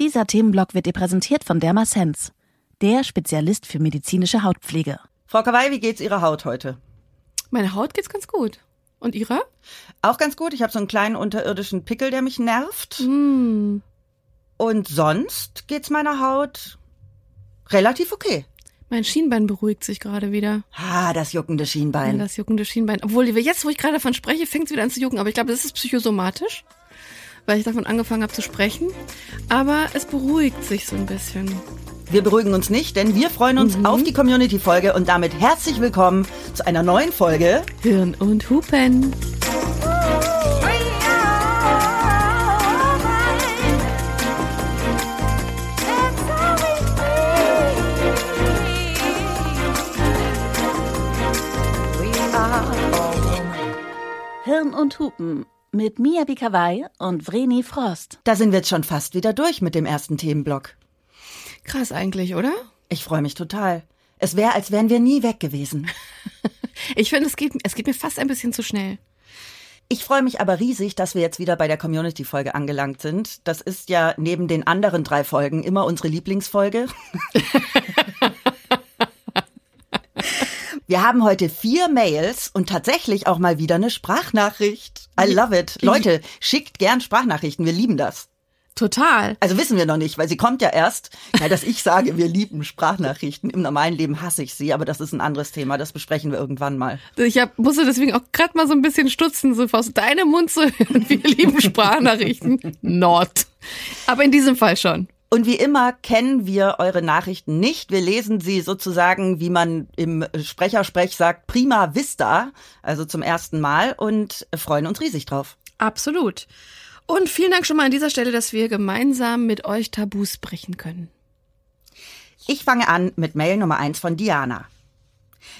Dieser Themenblock wird dir präsentiert von Dermasense, der Spezialist für medizinische Hautpflege. Frau Kawai, wie geht's Ihrer Haut heute? Meine Haut geht's ganz gut. Und Ihrer? Auch ganz gut. Ich habe so einen kleinen unterirdischen Pickel, der mich nervt. Mm. Und sonst geht's meiner Haut relativ okay. Mein Schienbein beruhigt sich gerade wieder. Ah, das juckende Ja, Schienbein. das juckende Schienbein. Obwohl, jetzt, wo ich gerade davon spreche, fängt es wieder an zu jucken. Aber ich glaube, das ist psychosomatisch, weil ich davon angefangen habe zu sprechen. Aber es beruhigt sich so ein bisschen. Wir beruhigen uns nicht, denn wir freuen uns auf die Community-Folge und damit herzlich willkommen zu einer neuen Folge. Hirn und Hupen. Hirn und Hupen mit Mia Bikawai und Vreni Frost. Da sind wir jetzt schon fast wieder durch mit dem ersten Themenblock. Krass eigentlich, oder? Ich freue mich total. Es wäre, als wären wir nie weg gewesen. Ich finde, es geht, es geht mir fast ein bisschen zu schnell. Ich freue mich aber riesig, dass wir jetzt wieder bei der Community-Folge angelangt sind. Das ist ja neben den anderen drei Folgen immer unsere Lieblingsfolge. Wir haben heute vier Mails und tatsächlich auch mal wieder eine Sprachnachricht. I love it. Leute, schickt gern Sprachnachrichten. Wir lieben das. Total. Also wissen wir noch nicht, weil sie kommt ja erst, weil dass ich sage, wir lieben Sprachnachrichten. Im normalen Leben hasse ich sie, aber das ist ein anderes Thema. Das besprechen wir irgendwann mal. Ich hab, musste deswegen auch gerade mal so ein bisschen stutzen, so aus deinem Mund zu hören. Wir lieben Sprachnachrichten. Not. Aber in diesem Fall schon. Und wie immer kennen wir eure Nachrichten nicht. Wir lesen sie sozusagen, wie man im Sprechersprech sagt, prima vista, also zum ersten Mal und freuen uns riesig drauf. Absolut. Und vielen Dank schon mal an dieser Stelle, dass wir gemeinsam mit euch Tabus brechen können. Ich fange an mit Mail Nummer eins von Diana.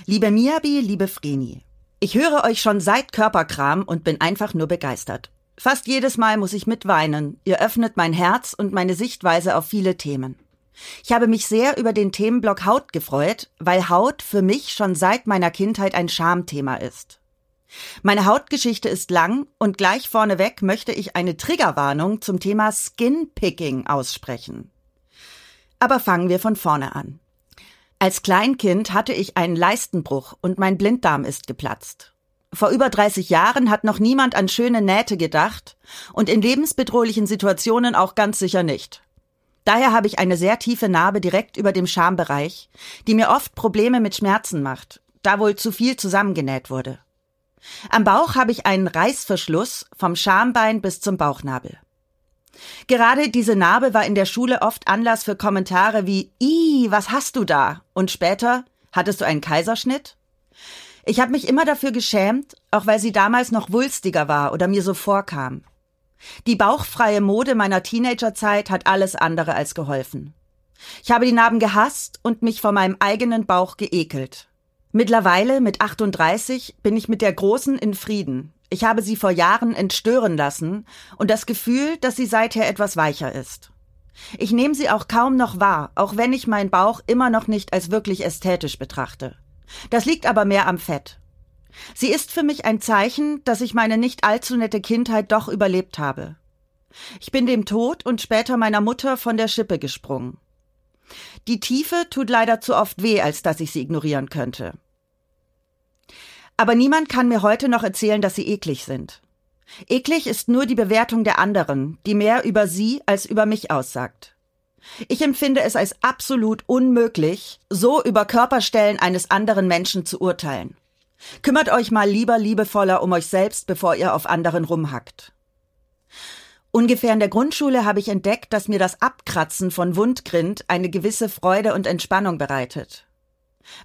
Liebe Miabi, liebe Vreni, ich höre euch schon seit Körperkram und bin einfach nur begeistert. Fast jedes Mal muss ich mitweinen. Ihr öffnet mein Herz und meine Sichtweise auf viele Themen. Ich habe mich sehr über den Themenblock Haut gefreut, weil Haut für mich schon seit meiner Kindheit ein Schamthema ist. Meine Hautgeschichte ist lang und gleich vorneweg möchte ich eine Triggerwarnung zum Thema Skinpicking aussprechen. Aber fangen wir von vorne an. Als Kleinkind hatte ich einen Leistenbruch und mein Blinddarm ist geplatzt. Vor über 30 Jahren hat noch niemand an schöne Nähte gedacht und in lebensbedrohlichen Situationen auch ganz sicher nicht. Daher habe ich eine sehr tiefe Narbe direkt über dem Schambereich, die mir oft Probleme mit Schmerzen macht, da wohl zu viel zusammengenäht wurde. Am Bauch habe ich einen Reißverschluss vom Schambein bis zum Bauchnabel. Gerade diese Narbe war in der Schule oft Anlass für Kommentare wie Ih, was hast du da? Und später, hattest du einen Kaiserschnitt? Ich habe mich immer dafür geschämt, auch weil sie damals noch wulstiger war oder mir so vorkam. Die bauchfreie Mode meiner Teenagerzeit hat alles andere als geholfen. Ich habe die Narben gehasst und mich vor meinem eigenen Bauch geekelt. Mittlerweile, mit 38, bin ich mit der Großen in Frieden. Ich habe sie vor Jahren entstören lassen und das Gefühl, dass sie seither etwas weicher ist. Ich nehme sie auch kaum noch wahr, auch wenn ich meinen Bauch immer noch nicht als wirklich ästhetisch betrachte. Das liegt aber mehr am Fett. Sie ist für mich ein Zeichen, dass ich meine nicht allzu nette Kindheit doch überlebt habe. Ich bin dem Tod und später meiner Mutter von der Schippe gesprungen. Die Tiefe tut leider zu oft weh, als dass ich sie ignorieren könnte. Aber niemand kann mir heute noch erzählen, dass sie eklig sind. Eklig ist nur die Bewertung der anderen, die mehr über sie als über mich aussagt. Ich empfinde es als absolut unmöglich, so über Körperstellen eines anderen Menschen zu urteilen. Kümmert euch mal lieber liebevoller um euch selbst, bevor ihr auf anderen rumhackt. Ungefähr in der Grundschule habe ich entdeckt, dass mir das Abkratzen von Wundgrind eine gewisse Freude und Entspannung bereitet.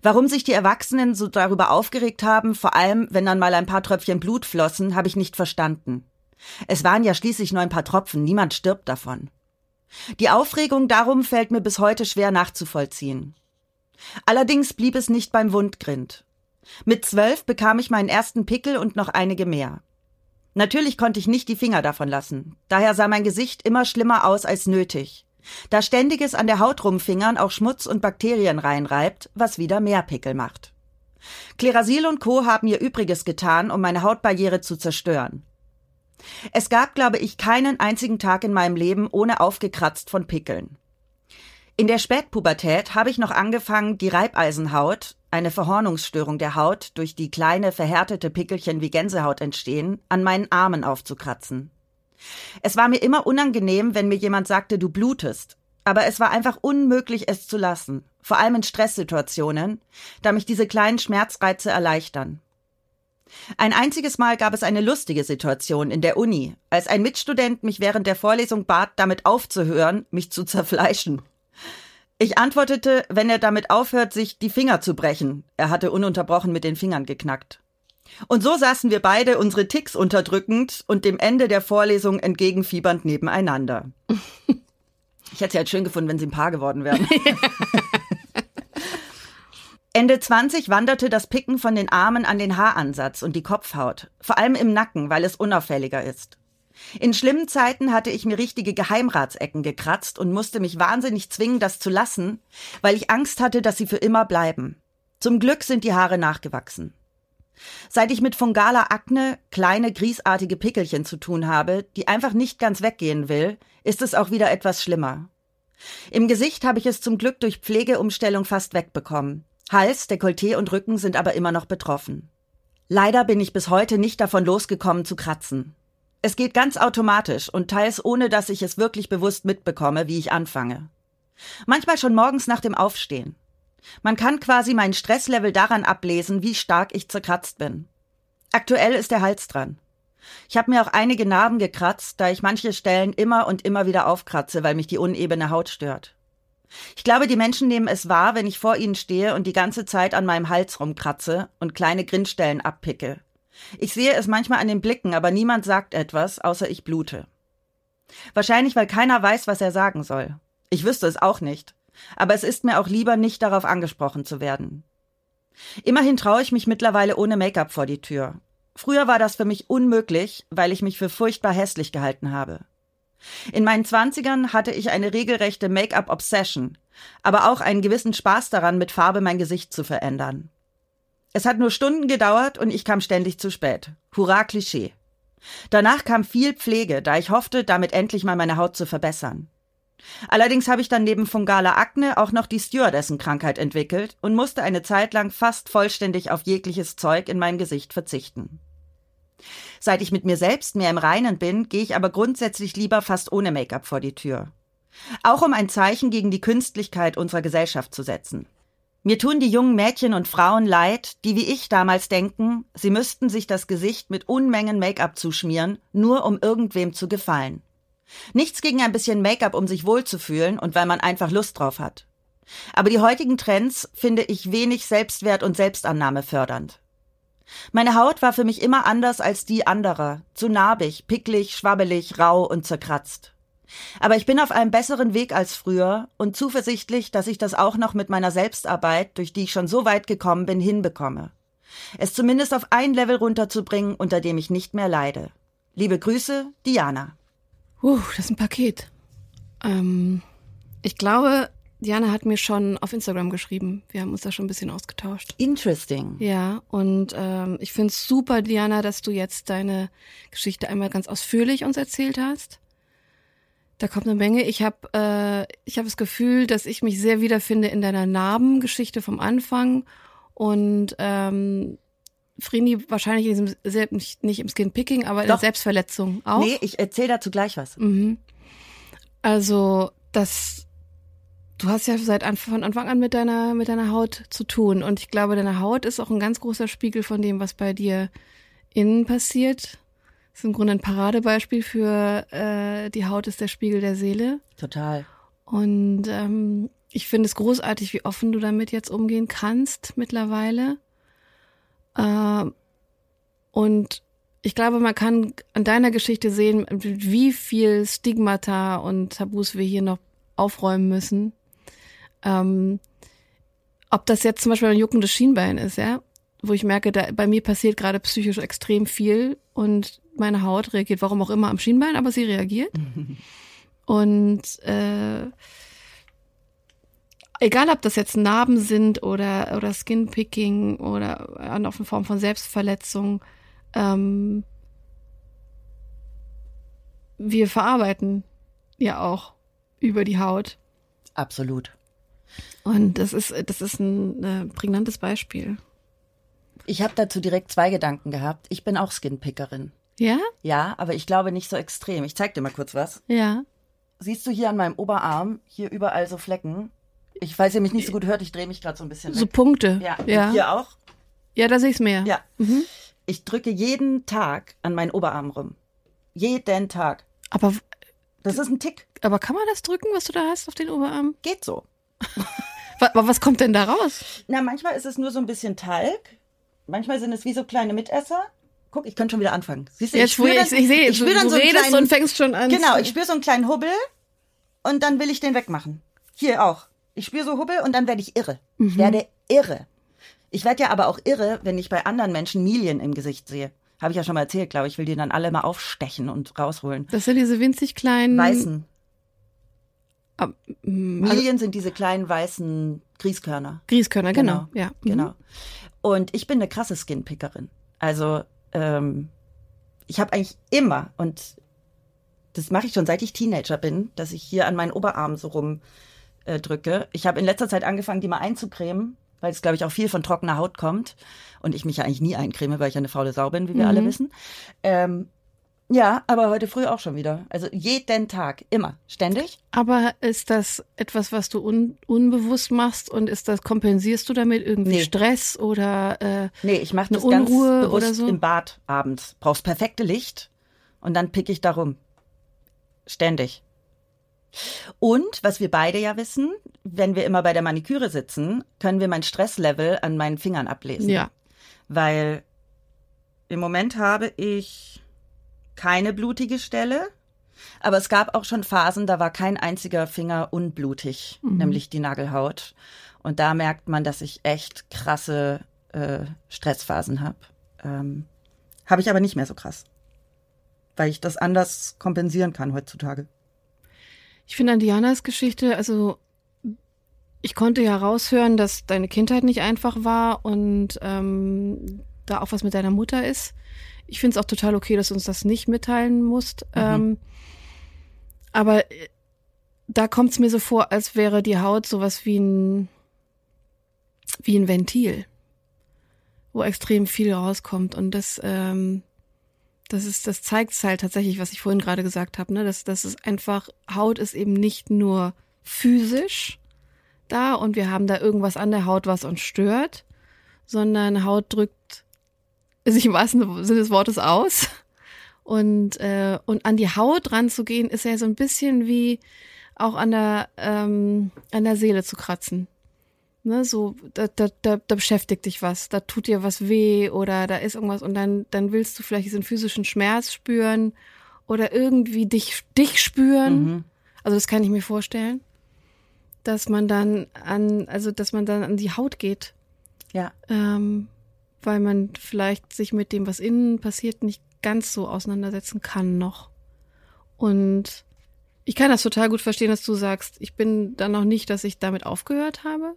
Warum sich die Erwachsenen so darüber aufgeregt haben, vor allem wenn dann mal ein paar Tröpfchen Blut flossen, habe ich nicht verstanden. Es waren ja schließlich nur ein paar Tropfen, niemand stirbt davon. Die Aufregung darum fällt mir bis heute schwer nachzuvollziehen. Allerdings blieb es nicht beim Wundgrind. Mit zwölf bekam ich meinen ersten Pickel und noch einige mehr. Natürlich konnte ich nicht die Finger davon lassen. Daher sah mein Gesicht immer schlimmer aus als nötig. Da ständiges an der Haut rumfingern auch Schmutz und Bakterien reinreibt, was wieder mehr Pickel macht. Klerasil und Co. haben ihr Übriges getan, um meine Hautbarriere zu zerstören. Es gab, glaube ich, keinen einzigen Tag in meinem Leben ohne aufgekratzt von Pickeln. In der Spätpubertät habe ich noch angefangen, die Reibeisenhaut, eine Verhornungsstörung der Haut, durch die kleine verhärtete Pickelchen wie Gänsehaut entstehen, an meinen Armen aufzukratzen. Es war mir immer unangenehm, wenn mir jemand sagte, du blutest, aber es war einfach unmöglich, es zu lassen, vor allem in Stresssituationen, da mich diese kleinen Schmerzreize erleichtern. Ein einziges Mal gab es eine lustige Situation in der Uni, als ein Mitstudent mich während der Vorlesung bat, damit aufzuhören, mich zu zerfleischen. Ich antwortete, wenn er damit aufhört, sich die Finger zu brechen. Er hatte ununterbrochen mit den Fingern geknackt. Und so saßen wir beide, unsere Ticks unterdrückend und dem Ende der Vorlesung entgegenfiebernd nebeneinander. Ich hätte es ja halt schön gefunden, wenn sie ein Paar geworden wären. Ende 20 wanderte das Picken von den Armen an den Haaransatz und die Kopfhaut, vor allem im Nacken, weil es unauffälliger ist. In schlimmen Zeiten hatte ich mir richtige Geheimratsecken gekratzt und musste mich wahnsinnig zwingen, das zu lassen, weil ich Angst hatte, dass sie für immer bleiben. Zum Glück sind die Haare nachgewachsen. Seit ich mit fungaler Akne kleine griesartige Pickelchen zu tun habe, die einfach nicht ganz weggehen will, ist es auch wieder etwas schlimmer. Im Gesicht habe ich es zum Glück durch Pflegeumstellung fast wegbekommen. Hals, Dekolleté und Rücken sind aber immer noch betroffen. Leider bin ich bis heute nicht davon losgekommen zu kratzen. Es geht ganz automatisch und teils ohne, dass ich es wirklich bewusst mitbekomme, wie ich anfange. Manchmal schon morgens nach dem Aufstehen. Man kann quasi mein Stresslevel daran ablesen, wie stark ich zerkratzt bin. Aktuell ist der Hals dran. Ich habe mir auch einige Narben gekratzt, da ich manche Stellen immer und immer wieder aufkratze, weil mich die unebene Haut stört. Ich glaube, die Menschen nehmen es wahr, wenn ich vor ihnen stehe und die ganze Zeit an meinem Hals rumkratze und kleine Grinstellen abpicke. Ich sehe es manchmal an den Blicken, aber niemand sagt etwas, außer ich blute. Wahrscheinlich, weil keiner weiß, was er sagen soll. Ich wüsste es auch nicht. Aber es ist mir auch lieber, nicht darauf angesprochen zu werden. Immerhin traue ich mich mittlerweile ohne Make-up vor die Tür. Früher war das für mich unmöglich, weil ich mich für furchtbar hässlich gehalten habe. In meinen Zwanzigern hatte ich eine regelrechte Make-up-Obsession, aber auch einen gewissen Spaß daran, mit Farbe mein Gesicht zu verändern. Es hat nur Stunden gedauert und ich kam ständig zu spät. Hurra Klischee. Danach kam viel Pflege, da ich hoffte, damit endlich mal meine Haut zu verbessern. Allerdings habe ich dann neben fungaler Akne auch noch die Stewardessenkrankheit entwickelt und musste eine Zeit lang fast vollständig auf jegliches Zeug in mein Gesicht verzichten. Seit ich mit mir selbst mehr im Reinen bin, gehe ich aber grundsätzlich lieber fast ohne Make-up vor die Tür. Auch um ein Zeichen gegen die Künstlichkeit unserer Gesellschaft zu setzen. Mir tun die jungen Mädchen und Frauen leid, die wie ich damals denken, sie müssten sich das Gesicht mit Unmengen Make-up zuschmieren, nur um irgendwem zu gefallen. Nichts gegen ein bisschen Make-up, um sich wohlzufühlen und weil man einfach Lust drauf hat. Aber die heutigen Trends finde ich wenig Selbstwert und Selbstannahme fördernd. Meine Haut war für mich immer anders als die anderer, zu narbig, picklig, schwabbelig, rau und zerkratzt. Aber ich bin auf einem besseren Weg als früher und zuversichtlich, dass ich das auch noch mit meiner Selbstarbeit, durch die ich schon so weit gekommen bin, hinbekomme. Es zumindest auf ein Level runterzubringen, unter dem ich nicht mehr leide. Liebe Grüße, Diana. Uh, das ist ein Paket. Ähm, ich glaube, Diana hat mir schon auf Instagram geschrieben. Wir haben uns da schon ein bisschen ausgetauscht. Interesting. Ja, und ähm, ich finde es super, Diana, dass du jetzt deine Geschichte einmal ganz ausführlich uns erzählt hast. Da kommt eine Menge. Ich habe äh, ich hab das Gefühl, dass ich mich sehr wiederfinde in deiner Narbengeschichte vom Anfang und ähm, Frini wahrscheinlich in diesem, nicht, nicht im Skinpicking, aber in der Selbstverletzung auch. Nee, ich erzähle dazu gleich was. Mhm. Also das Du hast ja seit von Anfang an mit deiner, mit deiner Haut zu tun. Und ich glaube, deine Haut ist auch ein ganz großer Spiegel von dem, was bei dir innen passiert. Das ist im Grunde ein Paradebeispiel für äh, die Haut ist der Spiegel der Seele. Total. Und ähm, ich finde es großartig, wie offen du damit jetzt umgehen kannst mittlerweile. Äh, und ich glaube, man kann an deiner Geschichte sehen, wie viel Stigmata und Tabus wir hier noch aufräumen müssen. Ähm, ob das jetzt zum Beispiel ein juckendes Schienbein ist, ja, wo ich merke, da, bei mir passiert gerade psychisch extrem viel und meine Haut reagiert, warum auch immer, am Schienbein, aber sie reagiert. und äh, egal, ob das jetzt Narben sind oder, oder Skinpicking oder eine Form von Selbstverletzung, ähm, wir verarbeiten ja auch über die Haut. Absolut. Und das ist, das ist ein äh, prägnantes Beispiel. Ich habe dazu direkt zwei Gedanken gehabt. Ich bin auch Skinpickerin. Ja? Ja, aber ich glaube nicht so extrem. Ich zeig dir mal kurz was. Ja. Siehst du hier an meinem Oberarm, hier überall so Flecken? Ich, falls ihr mich nicht so gut hört, ich drehe mich gerade so ein bisschen So weg. Punkte. Ja, Ja, Und hier auch. ja da sehe ich es mehr. Ja. Ich drücke jeden Tag an meinen Oberarm rum. Jeden Tag. Aber, Das ist ein Tick. aber kann man das drücken, was du da hast auf den Oberarm? Geht so. Aber was kommt denn da raus? Na, manchmal ist es nur so ein bisschen Talg. Manchmal sind es wie so kleine Mitesser. Guck, ich könnte schon wieder anfangen. Siehst du, Jetzt, wo spür ich, dann- ich sehe, ich du, spür dann du so redest kleinen- und fängst schon an. Genau, ich spüre so einen kleinen Hubbel und dann will ich den wegmachen. Hier auch. Ich spüre so Hubbel und dann werde ich irre. Mhm. Ich werde irre. Ich werde ja aber auch irre, wenn ich bei anderen Menschen Milien im Gesicht sehe. Habe ich ja schon mal erzählt, glaube ich. Ich will die dann alle mal aufstechen und rausholen. Das sind diese winzig kleinen. Weißen. Also Milien sind diese kleinen weißen Grießkörner. Grießkörner, genau. Genau, Ja. Mhm. Genau. Und ich bin eine krasse Skinpickerin. Also ähm, ich habe eigentlich immer und das mache ich schon seit ich Teenager bin, dass ich hier an meinen Oberarm so rum äh. Ich habe in letzter Zeit angefangen, die mal einzucremen, weil es glaube ich auch viel von trockener Haut kommt und ich mich ja eigentlich nie eincreme, weil ich ja eine faule Sau bin, wie wir Mhm. alle wissen. Ähm, ja, aber heute früh auch schon wieder. Also jeden Tag, immer, ständig. Aber ist das etwas, was du un unbewusst machst und ist das kompensierst du damit irgendwie Nee. Stress oder äh, Nee, ich mache das ganz Unruhe bewusst oder so? im Bad abends. Brauchst perfekte Licht und dann pick ich da rum. Ständig. Und was wir beide ja wissen, wenn wir immer bei der Maniküre sitzen, können wir mein Stresslevel an meinen Fingern ablesen. ja. Weil im Moment habe ich keine blutige Stelle, aber es gab auch schon Phasen, da war kein einziger Finger unblutig, nämlich die Nagelhaut. Und da merkt man, dass ich echt krasse äh, Stressphasen habe. Ähm, habe ich aber nicht mehr so krass, weil ich das anders kompensieren kann heutzutage. Ich finde an Dianas Geschichte, also ich konnte ja raushören, dass deine Kindheit nicht einfach war und ähm, da auch was mit deiner Mutter ist. Ich finde es auch total okay, dass du uns das nicht mitteilen musst. Ähm, aber äh, da kommt es mir so vor, als wäre die Haut sowas wie ein wie ein Ventil, wo extrem viel rauskommt und das ähm, das ist, das zeigt halt tatsächlich, was ich vorhin gerade gesagt habe, ne? dass das ist einfach Haut ist eben nicht nur physisch da und wir haben da irgendwas an der Haut, was uns stört, sondern Haut drückt sich im wahrsten Sinne des Wortes aus. Und, äh, und an die Haut ranzugehen, ist ja so ein bisschen wie auch an der, ähm, an der Seele zu kratzen. Ne, so, da, da, da, da beschäftigt dich was, da tut dir was weh oder da ist irgendwas und dann, dann willst du vielleicht diesen physischen Schmerz spüren oder irgendwie dich, dich spüren. Also das kann ich mir vorstellen, dass man dann an, also dass man dann an die Haut geht, Ja, ähm, weil man vielleicht sich mit dem, was innen passiert, nicht ganz so auseinandersetzen kann noch. Und ich kann das total gut verstehen, dass du sagst, ich bin dann noch nicht, dass ich damit aufgehört habe.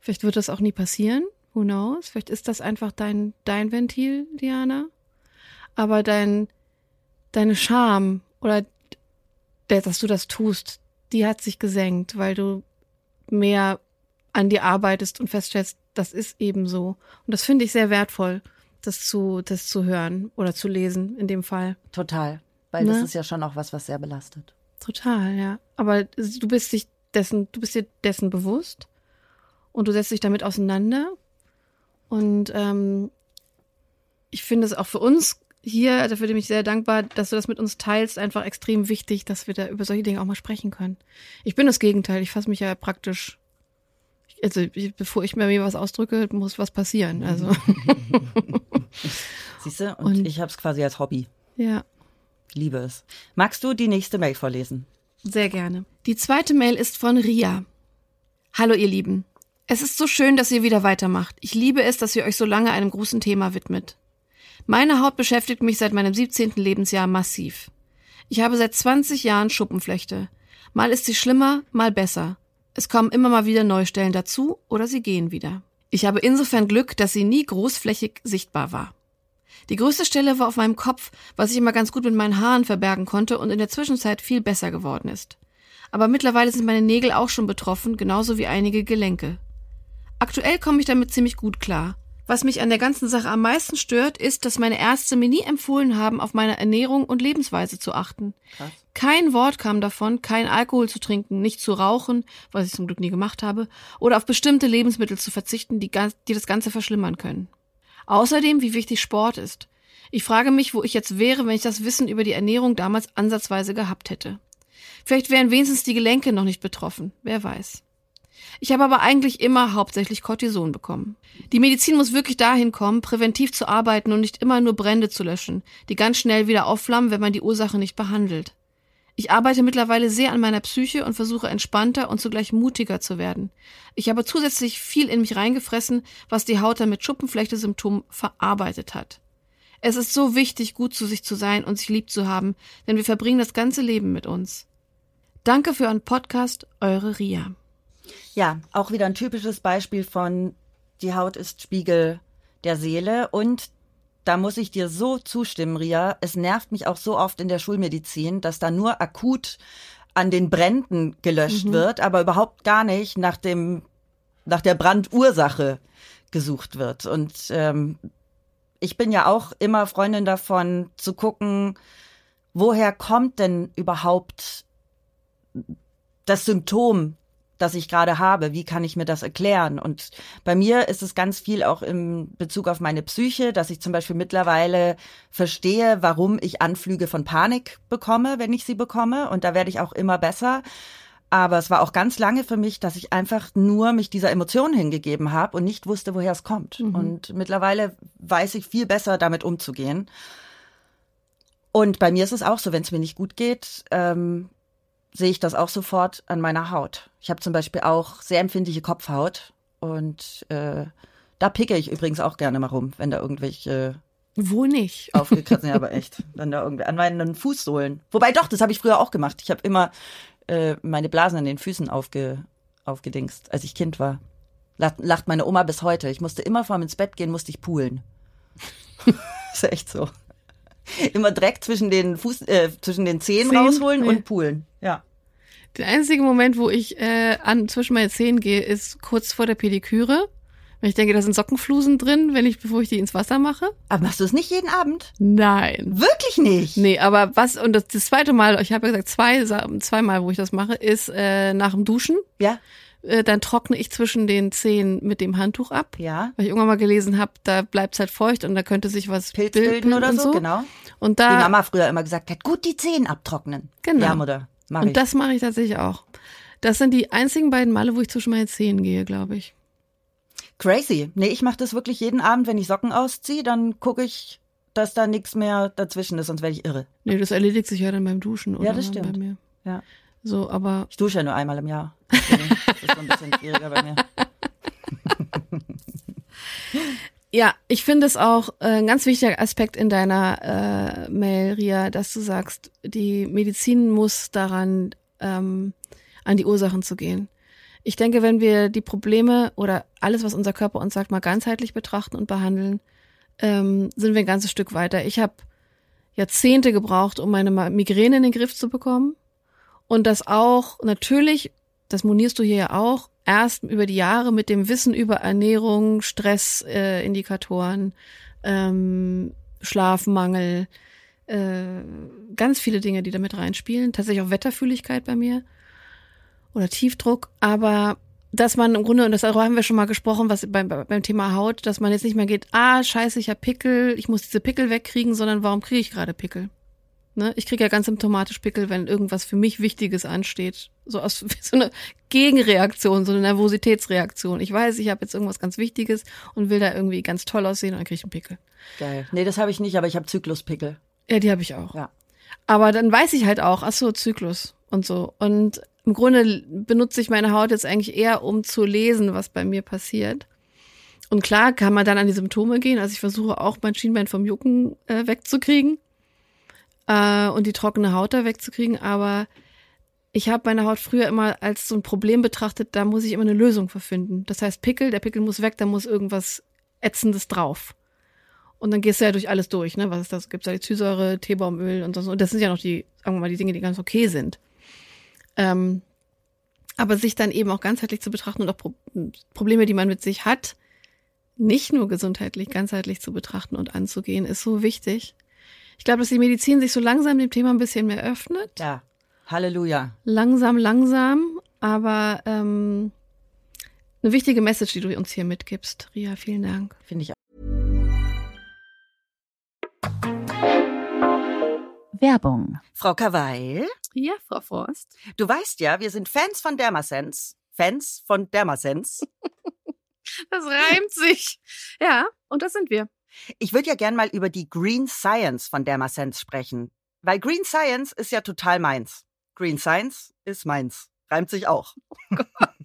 Vielleicht wird das auch nie passieren. Who knows? Vielleicht ist das einfach dein, dein Ventil, Diana. Aber dein, deine Scham oder der, dass du das tust, die hat sich gesenkt, weil du mehr an dir arbeitest und feststellst, das ist eben so. Und das finde ich sehr wertvoll, das zu, das zu hören oder zu lesen in dem Fall. total. Weil das Ne? ist ja schon auch was, was sehr belastet. Total, ja. Aber du bist dich dessen, du bist dir dessen bewusst und du setzt dich damit auseinander. Und ähm, ich finde es auch für uns hier, dafür bin ich sehr dankbar, dass du das mit uns teilst, einfach extrem wichtig, dass wir da über solche Dinge auch mal sprechen können. Ich bin das Gegenteil, ich fasse mich ja praktisch, also bevor ich mir was ausdrücke, muss was passieren. Also Siehst du? Und, Und- ich habe es quasi als Hobby. ja. Liebe es. Magst du die nächste Mail vorlesen? Sehr gerne. Die zweite Mail ist von Ria. Hallo ihr Lieben. Es ist so schön, dass ihr wieder weitermacht. Ich liebe es, dass ihr euch so lange einem großen Thema widmet. Meine Haut beschäftigt mich seit meinem 17. Lebensjahr massiv. Ich habe seit 20 Jahren Schuppenflechte. Mal ist sie schlimmer, mal besser. Es kommen immer mal wieder Neustellen dazu oder sie gehen wieder. Ich habe insofern Glück, dass sie nie großflächig sichtbar war. Die größte Stelle war auf meinem Kopf, was ich immer ganz gut mit meinen Haaren verbergen konnte und in der Zwischenzeit viel besser geworden ist. Aber mittlerweile sind meine Nägel auch schon betroffen, genauso wie einige Gelenke. Aktuell komme ich damit ziemlich gut klar. Was mich an der ganzen Sache am meisten stört, ist, dass meine Ärzte mir nie empfohlen haben, auf meine Ernährung und Lebensweise zu achten. Krass. Kein Wort kam davon, kein Alkohol zu trinken, nicht zu rauchen, was ich zum Glück nie gemacht habe, oder auf bestimmte Lebensmittel zu verzichten, die, die das Ganze verschlimmern können. Außerdem, wie wichtig Sport ist. Ich frage mich, wo ich jetzt wäre, wenn ich das Wissen über die Ernährung damals ansatzweise gehabt hätte. Vielleicht wären wenigstens die Gelenke noch nicht betroffen, wer weiß. Ich habe aber eigentlich immer hauptsächlich Cortison bekommen. Die Medizin muss wirklich dahin kommen, präventiv zu arbeiten und nicht immer nur Brände zu löschen, die ganz schnell wieder aufflammen, wenn man die Ursache nicht behandelt. Ich arbeite mittlerweile sehr an meiner Psyche und versuche entspannter und zugleich mutiger zu werden. Ich habe zusätzlich viel in mich reingefressen, was die Haut dann mit Schuppenflechte-Symptomen verarbeitet hat. Es ist so wichtig, gut zu sich zu sein und sich lieb zu haben, denn wir verbringen das ganze Leben mit uns. Danke für euren Podcast, eure Ria. Ja, auch wieder ein typisches Beispiel von die Haut ist Spiegel der Seele und da muss ich dir so zustimmen, Ria. Es nervt mich auch so oft in der Schulmedizin, dass da nur akut an den Bränden gelöscht mhm. wird, aber überhaupt gar nicht nach dem nach der Brandursache gesucht wird. Und ähm, ich bin ja auch immer Freundin davon zu gucken, woher kommt denn überhaupt das Symptom das ich gerade habe. Wie kann ich mir das erklären? Und bei mir ist es ganz viel auch im Bezug auf meine Psyche, dass ich zum Beispiel mittlerweile verstehe, warum ich Anflüge von Panik bekomme, wenn ich sie bekomme. Und da werde ich auch immer besser. Aber es war auch ganz lange für mich, dass ich einfach nur mich dieser Emotion hingegeben habe und nicht wusste, woher es kommt. Mhm. Und mittlerweile weiß ich viel besser, damit umzugehen. Und bei mir ist es auch so, wenn es mir nicht gut geht, ähm, sehe ich das auch sofort an meiner Haut. Ich habe zum Beispiel auch sehr empfindliche Kopfhaut und äh, da picke ich übrigens auch gerne mal rum, wenn da irgendwelche wo nicht? Aufgekratzt, ja, aber echt. Dann da irgendwie an meinen Fußsohlen. Wobei doch, das habe ich früher auch gemacht. Ich habe immer äh, meine Blasen an den Füßen aufge, aufgedingst, als ich Kind war. Lacht, lacht meine Oma bis heute. Ich musste immer vor mir ins Bett gehen, musste ich poolen. ist echt so. Immer Dreck zwischen den Fuß, äh, zwischen den Zehen, Zehen? rausholen nee. und poolen. Ja. Der einzige Moment, wo ich äh, an zwischen meine Zehen gehe, ist kurz vor der Pediküre. Wenn ich denke, da sind Sockenflusen drin, wenn ich, bevor ich die ins Wasser mache. Aber machst du es nicht jeden Abend? Nein. Wirklich nicht? Nee, aber was, und das, das zweite Mal, ich habe ja gesagt, zwei, zweimal, wo ich das mache, ist äh, nach dem Duschen. Ja. Äh, dann trockne ich zwischen den Zehen mit dem Handtuch ab. Ja. Weil ich irgendwann mal gelesen habe, da bleibt's halt feucht und da könnte sich was Pilz bilden, bilden oder so, so. Genau. Und da. Die Mama früher immer gesagt hat, gut die Zehen abtrocknen. Genau. Ja, Mutter. Mach und ich. das mache ich tatsächlich auch. Das sind die einzigen beiden Male, wo ich zwischen meine Zehen gehe, glaube ich. Crazy. Nee, ich mache das wirklich jeden Abend, wenn ich Socken ausziehe, dann gucke ich, dass da nichts mehr dazwischen ist, sonst werde ich irre. Nee, das erledigt sich ja dann beim Duschen, oder? Ja, das stimmt. Bei mir. Ja. So, aber. Ich dusche ja nur einmal im Jahr. das ist so ein bisschen schwieriger bei mir. Ja, ich finde es auch äh, ein ganz wichtiger Aspekt in deiner äh, Mail, Ria, dass du sagst, die Medizin muss daran ähm, an die Ursachen zu gehen. Ich denke, wenn wir die Probleme oder alles, was unser Körper uns sagt, mal ganzheitlich betrachten und behandeln, ähm, sind wir ein ganzes Stück weiter. Ich habe Jahrzehnte gebraucht, um meine Migräne in den Griff zu bekommen. Und das auch natürlich, das monierst du hier ja auch, erst über die Jahre mit dem Wissen über Ernährung, Stressindikatoren, äh, ähm, Schlafmangel, äh, ganz viele Dinge, die damit reinspielen. Tatsächlich auch Wetterfühligkeit bei mir oder Tiefdruck. Aber dass man im Grunde, und das haben wir schon mal gesprochen, was beim, beim Thema Haut, dass man jetzt nicht mehr geht, ah, scheiße, ich habe Pickel, ich muss diese Pickel wegkriegen, sondern warum kriege ich gerade Pickel? Ne? Ich kriege ja ganz symptomatisch Pickel, wenn irgendwas für mich Wichtiges ansteht. So aus so eine Gegenreaktion, so eine Nervositätsreaktion. Ich weiß, ich habe jetzt irgendwas ganz Wichtiges und will da irgendwie ganz toll aussehen und dann kriege ich einen Pickel. Geil. Nee, das habe ich nicht, aber ich habe Zykluspickel. Ja, die habe ich auch. Ja. Aber dann weiß ich halt auch, ach so, Zyklus und so. Und im Grunde benutze ich meine Haut jetzt eigentlich eher, um zu lesen, was bei mir passiert. Und klar kann man dann an die Symptome gehen. Also ich versuche auch mein Schienbein vom Jucken äh, wegzukriegen äh, und die trockene Haut da wegzukriegen. Aber ich habe meine Haut früher immer als so ein Problem betrachtet, da muss ich immer eine Lösung für finden. Das heißt, Pickel, der Pickel muss weg, da muss irgendwas Ätzendes drauf. Und dann gehst du ja durch alles durch, ne? Was ist das? Gibt's Salicylsäure, Teebaumöl und so. Und das sind ja noch die, sagen wir mal, die Dinge, die ganz okay sind. Ähm, aber sich dann eben auch ganzheitlich zu betrachten und auch Pro Probleme, die man mit sich hat, nicht nur gesundheitlich, ganzheitlich zu betrachten und anzugehen, ist so wichtig. Ich glaube, dass die Medizin sich so langsam dem Thema ein bisschen mehr öffnet. Ja, Halleluja. Langsam, langsam, aber ähm, eine wichtige Message, die du uns hier mitgibst. Ria, vielen Dank. Finde ich auch. Werbung. Frau Kawaii, Ja, Frau Forst. du weißt ja, wir sind Fans von Dermasense. Fans von Dermasense. Das reimt sich. Ja, und das sind wir. Ich würde ja gern mal über die Green Science von Dermasense sprechen. Weil Green Science ist ja total meins. Green Science ist meins. Reimt sich auch.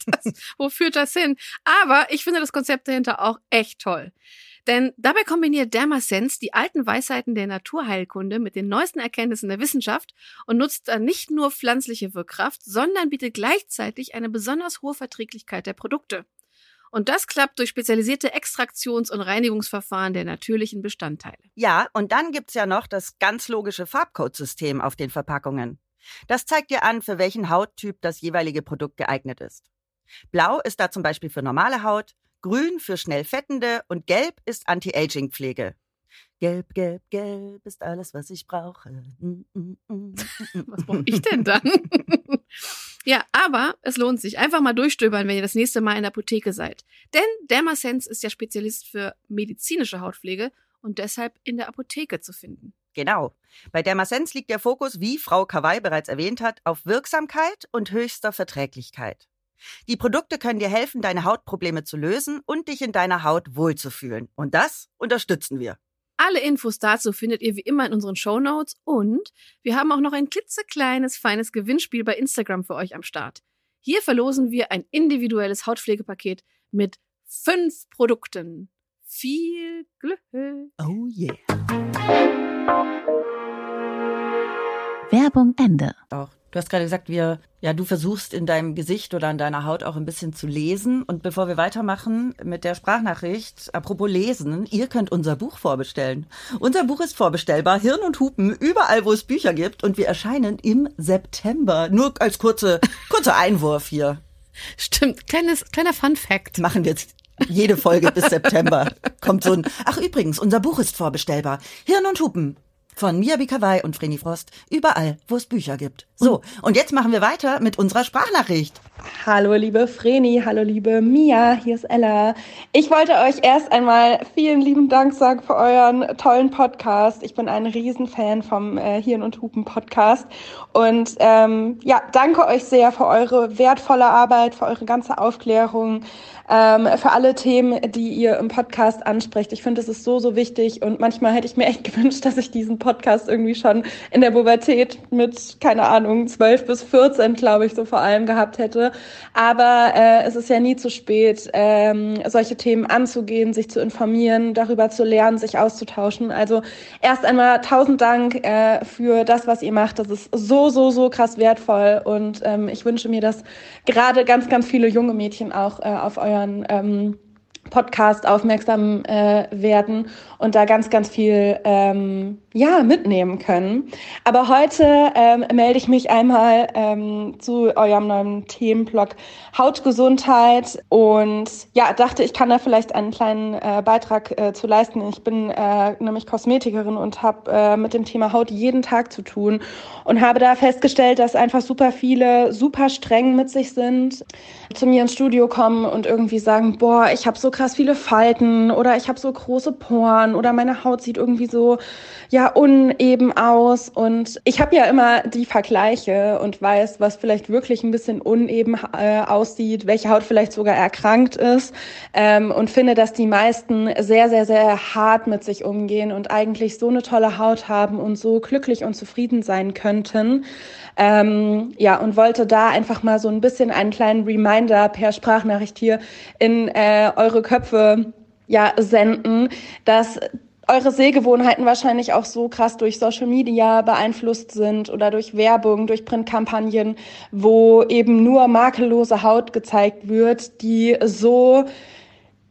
Das, wo führt das hin? Aber ich finde das Konzept dahinter auch echt toll. Denn dabei kombiniert Dermasense die alten Weisheiten der Naturheilkunde mit den neuesten Erkenntnissen der Wissenschaft und nutzt dann nicht nur pflanzliche Wirkkraft, sondern bietet gleichzeitig eine besonders hohe Verträglichkeit der Produkte. Und das klappt durch spezialisierte Extraktions- und Reinigungsverfahren der natürlichen Bestandteile. Ja, und dann gibt's ja noch das ganz logische Farbcodesystem auf den Verpackungen. Das zeigt dir an, für welchen Hauttyp das jeweilige Produkt geeignet ist. Blau ist da zum Beispiel für normale Haut, grün für schnell fettende und gelb ist Anti-Aging-Pflege. Gelb, gelb, gelb ist alles, was ich brauche. Mm, mm, mm, Was brauche ich denn dann? ja, aber es lohnt sich. Einfach mal durchstöbern, wenn ihr das nächste Mal in der Apotheke seid. Denn Dermasense ist ja Spezialist für medizinische Hautpflege und deshalb in der Apotheke zu finden. Genau. Bei Dermasense liegt der Fokus, wie Frau Kawai bereits erwähnt hat, auf Wirksamkeit und höchster Verträglichkeit. Die Produkte können dir helfen, deine Hautprobleme zu lösen und dich in deiner Haut wohlzufühlen. Und das unterstützen wir. Alle Infos dazu findet ihr wie immer in unseren Shownotes und wir haben auch noch ein klitzekleines, feines Gewinnspiel bei Instagram für euch am Start. Hier verlosen wir ein individuelles Hautpflegepaket mit fünf Produkten. Viel Glück! Oh yeah. Werbung Ende. Auch. Du hast gerade gesagt, wir, ja, du versuchst in deinem Gesicht oder in deiner Haut auch ein bisschen zu lesen. Und bevor wir weitermachen mit der Sprachnachricht, apropos lesen, ihr könnt unser Buch vorbestellen. Unser Buch ist vorbestellbar, Hirn und Hupen, überall, wo es Bücher gibt. Und wir erscheinen im September. Nur als kurze, kurzer Einwurf hier. Stimmt, kleines, kleiner Fun Fact. Machen wir jetzt jede Folge bis September. Kommt so ein, ach übrigens, unser Buch ist vorbestellbar. Hirn und Hupen. Von Miyabi Kawai und Vreni Frost. Überall, wo es Bücher gibt. So, und jetzt machen wir weiter mit unserer Sprachnachricht. Hallo liebe Vreni, hallo liebe Mia, hier ist Ella. Ich wollte euch erst einmal vielen lieben Dank sagen für euren tollen Podcast. Ich bin ein Riesenfan vom äh, Hirn und Hupen Podcast und ähm, ja, danke euch sehr für eure wertvolle Arbeit, für eure ganze Aufklärung, ähm, für alle Themen, die ihr im Podcast ansprecht. Ich finde, es ist so, so wichtig und manchmal hätte ich mir echt gewünscht, dass ich diesen Podcast irgendwie schon in der Pubertät mit, keine Ahnung, 12 bis 14, glaube ich, so vor allem gehabt hätte. Aber äh, es ist ja nie zu spät, ähm, solche Themen anzugehen, sich zu informieren, darüber zu lernen, sich auszutauschen. Also erst einmal tausend Dank äh, für das, was ihr macht. Das ist so, so, so krass wertvoll. Und ähm, ich wünsche mir, dass gerade ganz, ganz viele junge Mädchen auch äh, auf euren ähm, Podcast aufmerksam äh, werden und da ganz, ganz viel ähm, ja mitnehmen können. Aber heute ähm, melde ich mich einmal ähm, zu eurem neuen Themenblock Hautgesundheit und ja dachte, ich kann da vielleicht einen kleinen äh, Beitrag äh, zu leisten. Ich bin äh, nämlich Kosmetikerin und habe äh, mit dem Thema Haut jeden Tag zu tun und habe da festgestellt, dass einfach super viele super streng mit sich sind, zu mir ins Studio kommen und irgendwie sagen, boah, ich habe so krass viele Falten oder ich habe so große Poren oder meine Haut sieht irgendwie so ja uneben aus und ich habe ja immer die Vergleiche und weiß, was vielleicht wirklich ein bisschen uneben äh, aussieht, welche Haut vielleicht sogar erkrankt ist ähm, und finde, dass die meisten sehr, sehr, sehr hart mit sich umgehen und eigentlich so eine tolle Haut haben und so glücklich und zufrieden sein könnten. Ähm, ja, und wollte da einfach mal so ein bisschen einen kleinen Reminder per Sprachnachricht hier in äh, eure Köpfe ja senden, dass eure Sehgewohnheiten wahrscheinlich auch so krass durch Social Media beeinflusst sind oder durch Werbung, durch Printkampagnen, wo eben nur makellose Haut gezeigt wird, die so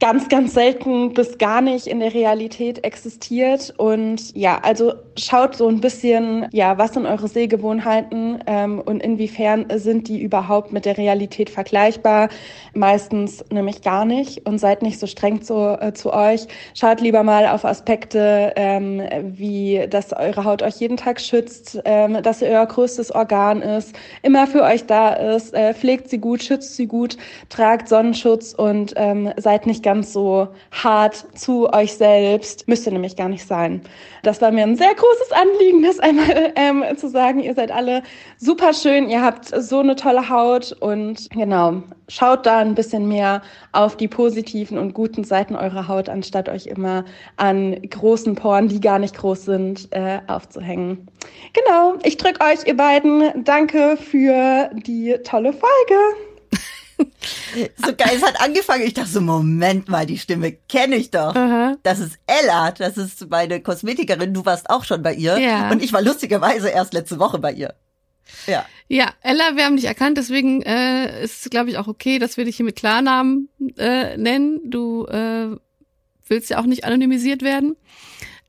ganz, ganz selten bis gar nicht in der Realität existiert. Und ja, also schaut so ein bisschen, ja, was sind eure Sehgewohnheiten ähm, und inwiefern sind die überhaupt mit der Realität vergleichbar? Meistens nämlich gar nicht und seid nicht so streng zu, äh, zu euch. Schaut lieber mal auf Aspekte, ähm, wie dass eure Haut euch jeden Tag schützt, ähm, dass sie euer größtes Organ ist, immer für euch da ist, äh, pflegt sie gut, schützt sie gut, tragt Sonnenschutz und ähm, seid nicht ganz ganz so hart zu euch selbst. Müsste nämlich gar nicht sein. Das war mir ein sehr großes Anliegen, das einmal ähm, zu sagen. Ihr seid alle super schön, ihr habt so eine tolle Haut und genau, schaut da ein bisschen mehr auf die positiven und guten Seiten eurer Haut, anstatt euch immer an großen Poren, die gar nicht groß sind, äh, aufzuhängen. Genau, ich drücke euch, ihr beiden. Danke für die tolle Folge so geil, es hat angefangen. Ich dachte so, Moment mal, die Stimme kenne ich doch. Aha. Das ist Ella, das ist meine Kosmetikerin. Du warst auch schon bei ihr. Ja. Und ich war lustigerweise erst letzte Woche bei ihr. Ja. Ja, Ella, wir haben dich erkannt, deswegen äh, ist es, glaube ich, auch okay, dass wir dich hier mit Klarnamen äh, nennen. Du äh, willst ja auch nicht anonymisiert werden.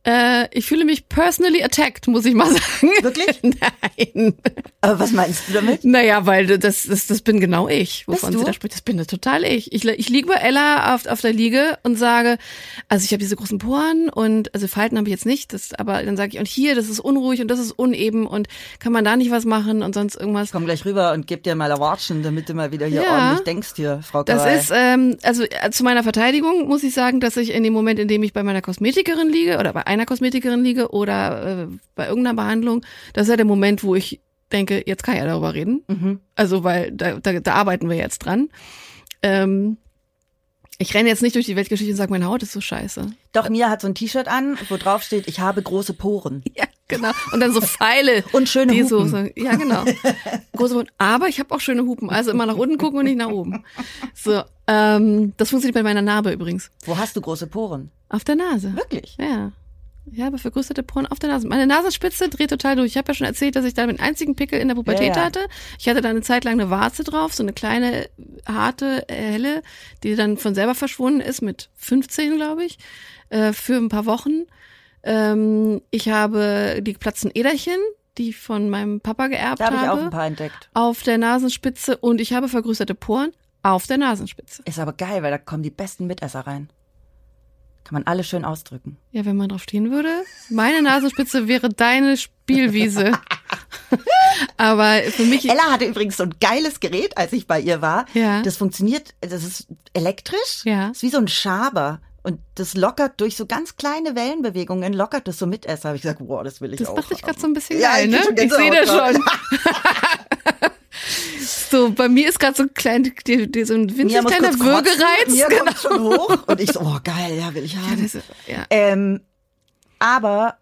Äh, ich fühle mich personally attacked, muss ich mal sagen. Wirklich? Nein. Aber was meinst du damit? Naja, weil das, das, das bin genau ich, wovon sie da spricht. Das bin das total ich. Ich, ich liege bei Ella auf, auf der Liege und sage, also ich habe diese großen Poren und, also Falten habe ich jetzt nicht, das, aber dann sage ich, und hier, das ist unruhig und das ist uneben und kann man da nicht was machen und sonst irgendwas. Ich komm gleich rüber und geb dir mal Watschen, damit du mal wieder hier ja, ordentlich denkst hier, Frau Kawai. Das ist, ähm, also äh, zu meiner Verteidigung muss ich sagen, dass ich in dem Moment, in dem ich bei meiner Kosmetikerin liege oder bei einer Kosmetikerin liege oder äh, bei irgendeiner Behandlung, das ist ja der Moment, wo ich denke, jetzt kann ich ja darüber reden. Mhm. Also, weil da, da, da arbeiten wir jetzt dran. Ähm, ich renne jetzt nicht durch die Weltgeschichte und sage, meine Haut ist so scheiße. Doch, Mia hat so ein T-Shirt an, wo drauf steht, ich habe große Poren. Ja, genau. Und dann so Pfeile. und schöne Hupen. So, so, ja, genau. große Poren. Aber ich habe auch schöne Hupen. Also immer nach unten gucken und nicht nach oben. So, ähm, das funktioniert bei meiner Narbe übrigens. Wo hast du große Poren? Auf der Nase. Wirklich? Ja. Ja, aber vergrößerte Poren auf der Nase. Meine Nasenspitze dreht total durch. Ich habe ja schon erzählt, dass ich da einen einzigen Pickel in der Pubertät ja, ja. hatte. Ich hatte da eine Zeit lang eine Warze drauf, so eine kleine, harte, helle, die dann von selber verschwunden ist, mit 15, glaube ich, äh, für ein paar Wochen. Ähm, ich habe die platzen Äderchen, die von meinem Papa geerbt da hab habe. Da habe ich auch ein paar entdeckt. Auf der Nasenspitze und ich habe vergrößerte Poren auf der Nasenspitze. Ist aber geil, weil da kommen die besten Mitesser rein. Kann man alles schön ausdrücken. Ja, wenn man drauf stehen würde. Meine Nasenspitze wäre deine Spielwiese. Aber für mich. Ella hatte übrigens so ein geiles Gerät, als ich bei ihr war. Ja. Das funktioniert, das ist elektrisch. Ja. Das ist wie so ein Schaber. Und das lockert durch so ganz kleine Wellenbewegungen, lockert das so mit Habe ich gesagt, wow, das will ich das auch. Das macht dich gerade so ein bisschen ja, geil, ne? Ich, ich sehe das schon. So, bei mir ist gerade so ein kleiner, so ein winzig kleiner Würgereiz. Mir genau. kommt schon hoch und ich so, oh geil, ja, will ich haben. Ja, das, ja. Ähm, aber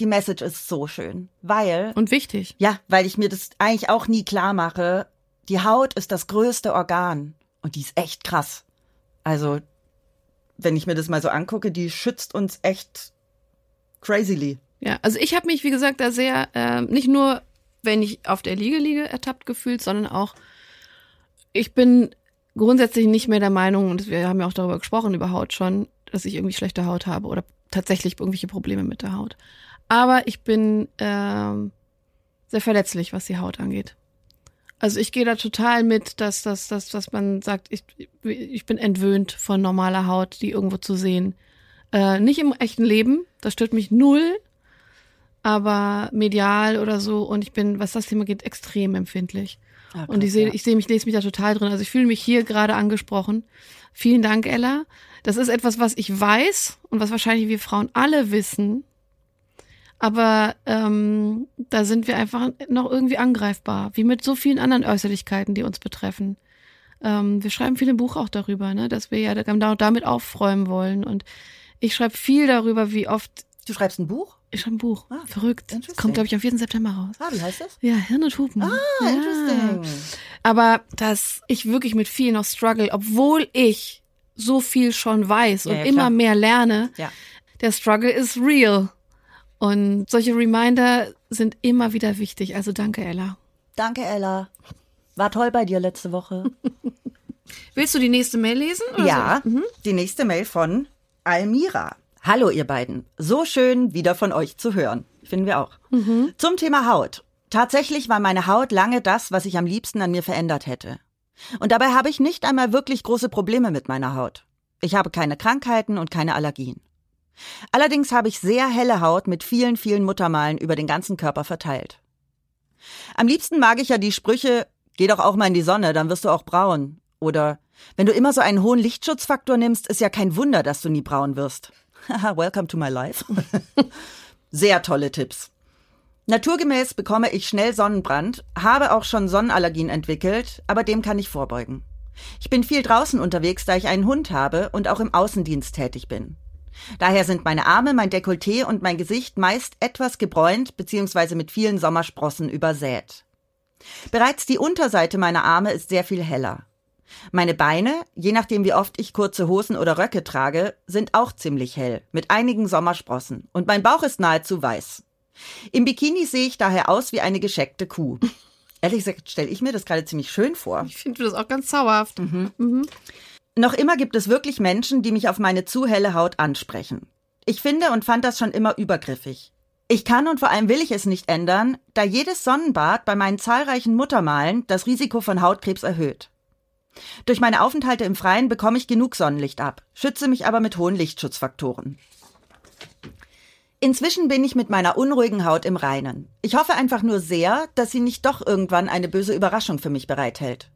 die Message ist so schön, weil und wichtig. Ja, weil ich mir das eigentlich auch nie klar mache. Die Haut ist das größte Organ und die ist echt krass. Also, wenn ich mir das mal so angucke, die schützt uns echt crazily. Ja, also ich habe mich, wie gesagt, da sehr äh, nicht nur wenn ich auf der Liege liege, ertappt gefühlt, sondern auch, ich bin grundsätzlich nicht mehr der Meinung, und wir haben ja auch darüber gesprochen, über Haut schon, dass ich irgendwie schlechte Haut habe oder tatsächlich irgendwelche Probleme mit der Haut. Aber ich bin ähm, sehr verletzlich, was die Haut angeht. Also ich gehe da total mit, dass, dass, dass, dass man sagt, ich, ich bin entwöhnt von normaler Haut, die irgendwo zu sehen. Äh, nicht im echten Leben, das stört mich null, aber medial oder so. Und ich bin, was das Thema geht, extrem empfindlich. Ja, krass, und ich sehe, ja. ich sehe mich, lese mich da total drin. Also ich fühle mich hier gerade angesprochen. Vielen Dank, Ella. Das ist etwas, was ich weiß und was wahrscheinlich wir Frauen alle wissen. Aber ähm, da sind wir einfach noch irgendwie angreifbar, wie mit so vielen anderen Äußerlichkeiten, die uns betreffen. Ähm, wir schreiben viel im Buch auch darüber, ne, dass wir ja damit aufräumen wollen. Und ich schreibe viel darüber, wie oft. Du schreibst ein Buch? Ich schreibe ein Buch. Ah, Verrückt. Kommt, glaube ich, am 4. September raus. Ah, wie heißt das? Ja, Hirn und Hupen. Ah, ja. interesting. Aber dass ich wirklich mit viel noch struggle, obwohl ich so viel schon weiß und ja, ja, immer mehr lerne, ja. der Struggle ist real. Und solche Reminder sind immer wieder wichtig. Also danke, Ella. Danke, Ella. War toll bei dir letzte Woche. Willst du die nächste Mail lesen? oder Ja, so? Mhm. die nächste Mail von Almira. Hallo ihr beiden. So schön wieder von euch zu hören. Finden wir auch. Zum Thema Haut. Tatsächlich war meine Haut lange das, was ich am liebsten an mir verändert hätte. Und dabei habe ich nicht einmal wirklich große Probleme mit meiner Haut. Ich habe keine Krankheiten und keine Allergien. Allerdings habe ich sehr helle Haut mit vielen, vielen Muttermalen über den ganzen Körper verteilt. Am liebsten mag ich ja die Sprüche, geh doch auch mal in die Sonne, dann wirst du auch braun. Oder wenn du immer so einen hohen Lichtschutzfaktor nimmst, ist ja kein Wunder, dass du nie braun wirst. Welcome to my life. Sehr tolle Tipps. Naturgemäß bekomme ich schnell Sonnenbrand, habe auch schon Sonnenallergien entwickelt, aber dem kann ich vorbeugen. Ich bin viel draußen unterwegs, da ich einen Hund habe und auch im Außendienst tätig bin. Daher sind meine Arme, mein Dekolleté und mein Gesicht meist etwas gebräunt bzw. mit vielen Sommersprossen übersät. Bereits die Unterseite meiner Arme ist sehr viel heller. Meine Beine, je nachdem wie oft ich kurze Hosen oder Röcke trage, sind auch ziemlich hell, mit einigen Sommersprossen. Und mein Bauch ist nahezu weiß. Im Bikini sehe ich daher aus wie eine gescheckte Kuh. Ehrlich gesagt stelle ich mir das gerade ziemlich schön vor. Ich finde das auch ganz zauberhaft. Noch immer gibt es wirklich Menschen, die mich auf meine zu helle Haut ansprechen. Ich finde und fand das schon immer übergriffig. Ich kann und vor allem will ich es nicht ändern, da jedes Sonnenbad bei meinen zahlreichen Muttermalen das Risiko von Hautkrebs erhöht. Durch meine Aufenthalte im Freien bekomme ich genug Sonnenlicht ab, schütze mich aber mit hohen Lichtschutzfaktoren. Inzwischen bin ich mit meiner unruhigen Haut im Reinen. Ich hoffe einfach nur sehr, dass sie nicht doch irgendwann eine böse Überraschung für mich bereithält.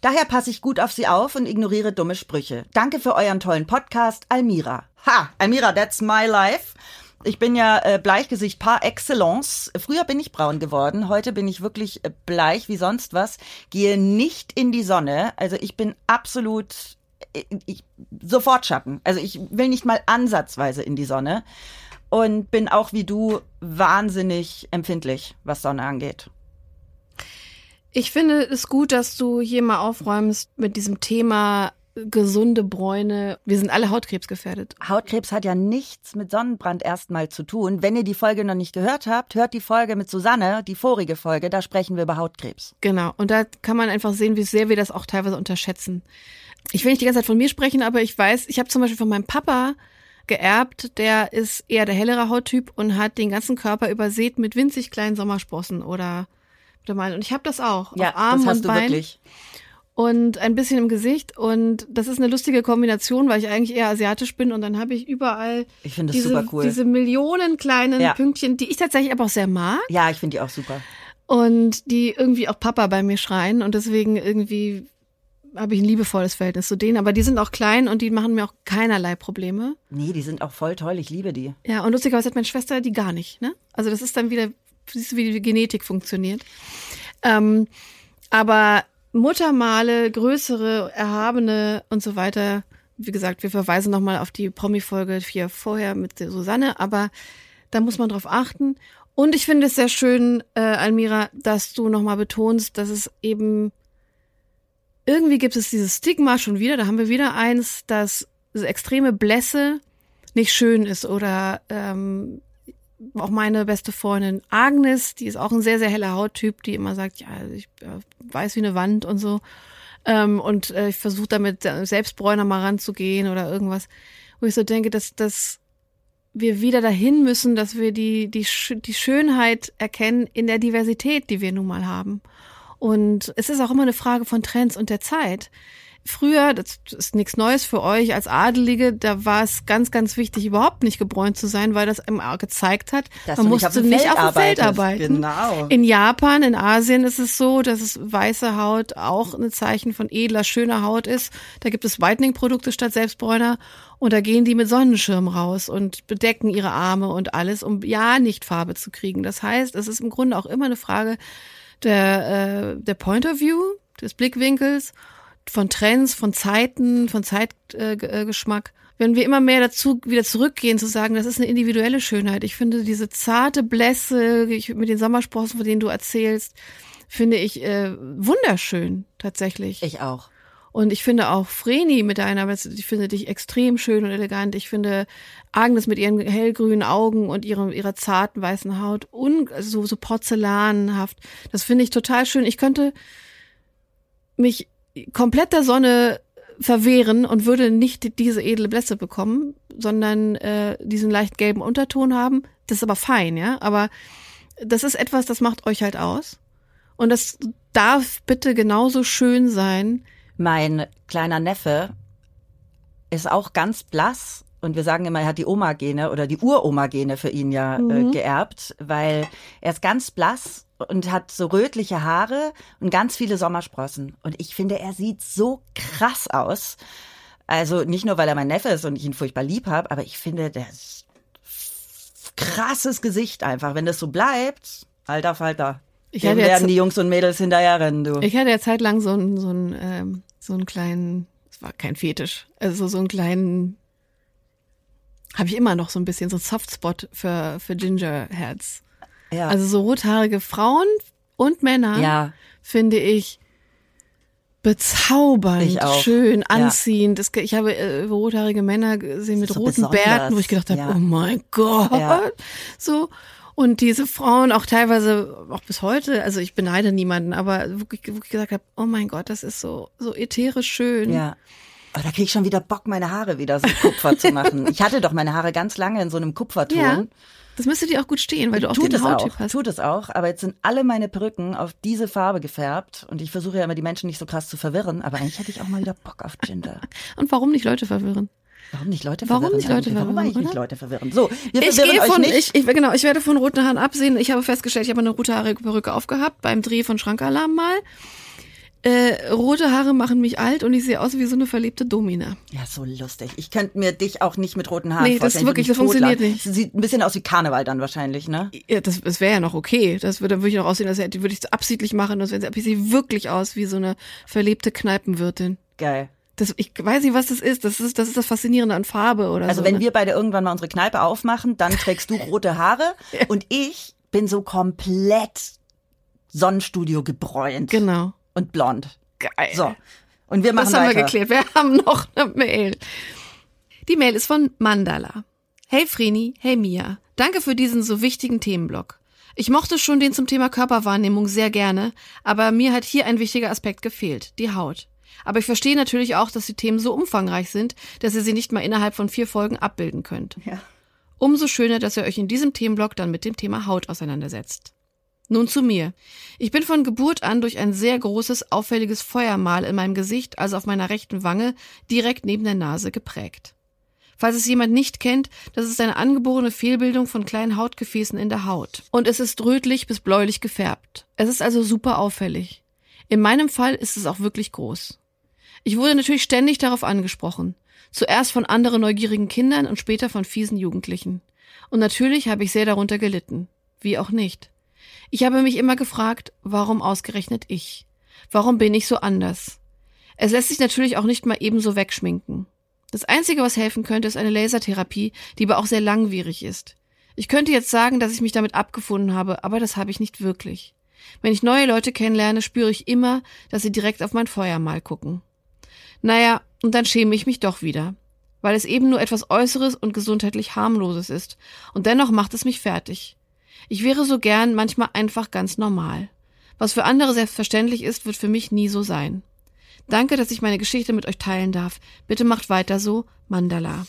Daher passe ich gut auf sie auf und ignoriere dumme Sprüche. Danke für euren tollen Podcast, Almira. Ha, Almira, that's my life. Ich bin ja äh, Bleichgesicht par excellence. Früher bin ich braun geworden, heute bin ich wirklich äh, bleich wie sonst was. Gehe nicht in die Sonne, also ich bin absolut äh, ich, sofort Schatten. Also ich will nicht mal ansatzweise in die Sonne und bin auch wie du wahnsinnig empfindlich, was Sonne angeht. Ich finde es gut, dass du hier mal aufräumst mit diesem Thema gesunde Bräune. Wir sind alle hautkrebsgefährdet. Hautkrebs hat ja nichts mit Sonnenbrand erstmal zu tun. Wenn ihr die Folge noch nicht gehört habt, hört die Folge mit Susanne, die vorige Folge, da sprechen wir über Hautkrebs. Genau. Und da kann man einfach sehen, wie sehr wir das auch teilweise unterschätzen. Ich will nicht die ganze Zeit von mir sprechen, aber ich weiß, ich habe zum Beispiel von meinem Papa geerbt, der ist eher der hellere Hauttyp und hat den ganzen Körper übersät mit winzig kleinen Sommersprossen oder und ich habe das auch Ja, Armen das hast und du Beinen wirklich. Und ein bisschen im Gesicht und das ist eine lustige Kombination, weil ich eigentlich eher asiatisch bin und dann habe ich überall Ich das diese, super cool. diese Millionen kleinen Ja. Pünktchen, die ich tatsächlich aber auch sehr mag Ja, ich finde die auch super. und die irgendwie auch Papa bei mir schreien und deswegen irgendwie habe ich ein liebevolles Verhältnis zu denen, aber die sind auch klein und die machen mir auch keinerlei Probleme. Nee, die sind auch voll toll. Ich liebe die. Ja, und lustigerweise hat meine Schwester die gar nicht, ne? Also das ist dann wieder, siehst du, wie die Genetik funktioniert. Ähm, aber Muttermale, größere, erhabene und so weiter, wie gesagt, wir verweisen nochmal auf die Promi-Folge hier vorher mit Susanne, aber da muss man drauf achten. Und ich finde es sehr schön, äh, Almira, dass du nochmal betonst, dass es eben irgendwie gibt es dieses Stigma schon wieder, da haben wir wieder eins, dass extreme Blässe nicht schön ist oder ähm, auch meine beste Freundin Agnes, die ist auch ein sehr, sehr heller Hauttyp, die immer sagt, ja, ich äh, weiß wie eine Wand und so. Ähm, und äh, ich versuche damit äh, Selbstbräuner mal ranzugehen oder irgendwas, wo ich so denke, dass, dass wir wieder dahin müssen, dass wir die, die, die Schönheit erkennen in der Diversität, die wir nun mal haben. Und es ist auch immer eine Frage von Trends und der Zeit. Früher, das ist nichts Neues für euch als Adelige, da war es ganz, ganz wichtig, überhaupt nicht gebräunt zu sein, weil das immer gezeigt hat, Dass man du nicht musste auf nicht auf dem Feld arbeiten. Genau. In Japan, in Asien ist es so, dass es weiße Haut auch ein Zeichen von edler, schöner Haut ist. Da gibt es Whitening-Produkte statt Selbstbräuner und da gehen die mit Sonnenschirm raus und bedecken ihre Arme und alles, um ja nicht Farbe zu kriegen. Das heißt, es ist im Grunde auch immer eine Frage der, äh, der Point of View, des Blickwinkels, von Trends, von Zeiten, von Zeitgeschmack. Äh, Geschmack. Wenn wir immer mehr dazu wieder zurückgehen, zu sagen, das ist eine individuelle Schönheit. Ich finde diese zarte Blässe ich, mit den Sommersprossen, von denen du erzählst, finde ich äh, wunderschön tatsächlich. Ich auch. Und ich finde auch Vreni mit deiner, ich finde dich extrem schön und elegant. Ich finde Agnes mit ihren hellgrünen Augen und ihrem, ihrer zarten weißen Haut un, so, so porzellanhaft. Das finde ich total schön. Ich könnte mich komplett der Sonne verwehren und würde nicht diese edle Blässe bekommen, sondern äh, diesen leicht gelben Unterton haben. Das ist aber fein, ja. Aber das ist etwas, das macht euch halt aus. Und das darf bitte genauso schön sein. Mein kleiner Neffe ist auch ganz blass und wir sagen immer, er hat die Oma-Gene oder die Uroma-Gene für ihn ja mhm. äh, geerbt, weil er ist ganz blass und hat so rötliche Haare und ganz viele Sommersprossen. Und ich finde, er sieht so krass aus. Also nicht nur, weil er mein Neffe ist und ich ihn furchtbar lieb habe, aber ich finde, der ist krasses Gesicht einfach. Wenn das so bleibt, alter Falter. Ich Dem werden die Jungs und Mädels hinterher rennen, du. Ich hatte ja zeitlang so einen, so einen, ähm, so einen kleinen, es war kein Fetisch, also so einen kleinen, habe ich immer noch so ein bisschen, so ein Softspot für, für Gingerheads. Ja. Also so rothaarige Frauen und Männer, ja. finde ich bezaubernd, schön, anziehend. Ja. ich habe äh, rothaarige Männer gesehen mit so roten besonders. Bärten, wo ich gedacht habe, oh mein Gott, so. Und diese Frauen auch teilweise, auch bis heute, also ich beneide niemanden, aber wirklich, wirklich gesagt habe, oh mein Gott, das ist so, so ätherisch schön. Ja. Aber da kriege ich schon wieder Bock, meine Haare wieder so Kupfer zu machen. Ich hatte doch meine Haare ganz lange in so einem Kupferton. Ja. Das müsste dir auch gut stehen, weil du auch tut den Hauttyp auch, hast. Tut es auch, aber jetzt sind alle meine Perücken auf diese Farbe gefärbt und ich versuche ja immer die Menschen nicht so krass zu verwirren, aber eigentlich hätte ich auch mal wieder Bock auf Ginger. und warum nicht Leute verwirren? Warum nicht Leute verwirren? Warum nicht Leute verwirren? Warum eigentlich oder? nicht Leute verwirren? So, wir ich verwirren euch von, nicht. Ich, ich, genau, ich werde von roten Haaren absehen. Ich habe festgestellt, ich habe eine rote Haare Perücke aufgehabt beim Dreh von Schrankalarm mal. Äh, rote Haare machen mich alt und ich sehe aus wie so eine verlebte Domina. Ja, so lustig. Ich könnte mir dich auch nicht mit roten Haaren nee, vorstellen. Nee, das wirklich, das funktioniert nicht. Sieht ein bisschen aus wie Karneval dann wahrscheinlich, ne? Ja, das, das wäre ja noch okay. Das würde, würde ich noch aussehen, das würde ich absichtlich machen. Das wäre, ich sehe wirklich aus wie so eine verlebte Kneipenwirtin. Geil. Das, ich weiß nicht, was das ist. Das ist das, ist das Faszinierende an Farbe oder also so. Also wenn ne? wir beide irgendwann mal unsere Kneipe aufmachen, dann trägst du rote Haare ja. und ich bin so komplett Sonnenstudio gebräunt. Genau. Und blond. Geil. So. Und wir machen Das haben weiter. wir geklärt. Wir haben noch eine Mail. Die Mail ist von Mandala. Hey Vreni, hey Mia. Danke für diesen so wichtigen Themenblock. Ich mochte schon den zum Thema Körperwahrnehmung sehr gerne, aber mir hat hier ein wichtiger Aspekt gefehlt, die Haut. Aber ich verstehe natürlich auch, dass die Themen so umfangreich sind, dass ihr sie nicht mal innerhalb von vier Folgen abbilden könnt. Ja. Umso schöner, dass ihr euch in diesem Themenblock dann mit dem Thema Haut auseinandersetzt. Nun zu mir. Ich bin von Geburt an durch ein sehr großes, auffälliges Feuermal in meinem Gesicht, also auf meiner rechten Wange, direkt neben der Nase geprägt. Falls es jemand nicht kennt, das ist eine angeborene Fehlbildung von kleinen Hautgefäßen in der Haut. Und es ist rötlich bis bläulich gefärbt. Es ist also super auffällig. In meinem Fall ist es auch wirklich groß. Ich wurde natürlich ständig darauf angesprochen. Zuerst von anderen neugierigen Kindern und später von fiesen Jugendlichen. Und natürlich habe ich sehr darunter gelitten. Wie auch nicht. Ich habe mich immer gefragt, warum ausgerechnet ich? Warum bin ich so anders? Es lässt sich natürlich auch nicht mal ebenso wegschminken. Das Einzige, was helfen könnte, ist eine Lasertherapie, die aber auch sehr langwierig ist. Ich könnte jetzt sagen, dass ich mich damit abgefunden habe, aber das habe ich nicht wirklich. Wenn ich neue Leute kennenlerne, spüre ich immer, dass sie direkt auf mein Feuermal gucken. Naja, und dann schäme ich mich doch wieder. Weil es eben nur etwas Äußeres und gesundheitlich harmloses ist. Und dennoch macht es mich fertig. Ich wäre so gern manchmal einfach ganz normal. Was für andere selbstverständlich ist, wird für mich nie so sein. Danke, dass ich meine Geschichte mit euch teilen darf. Bitte macht weiter so, Mandala.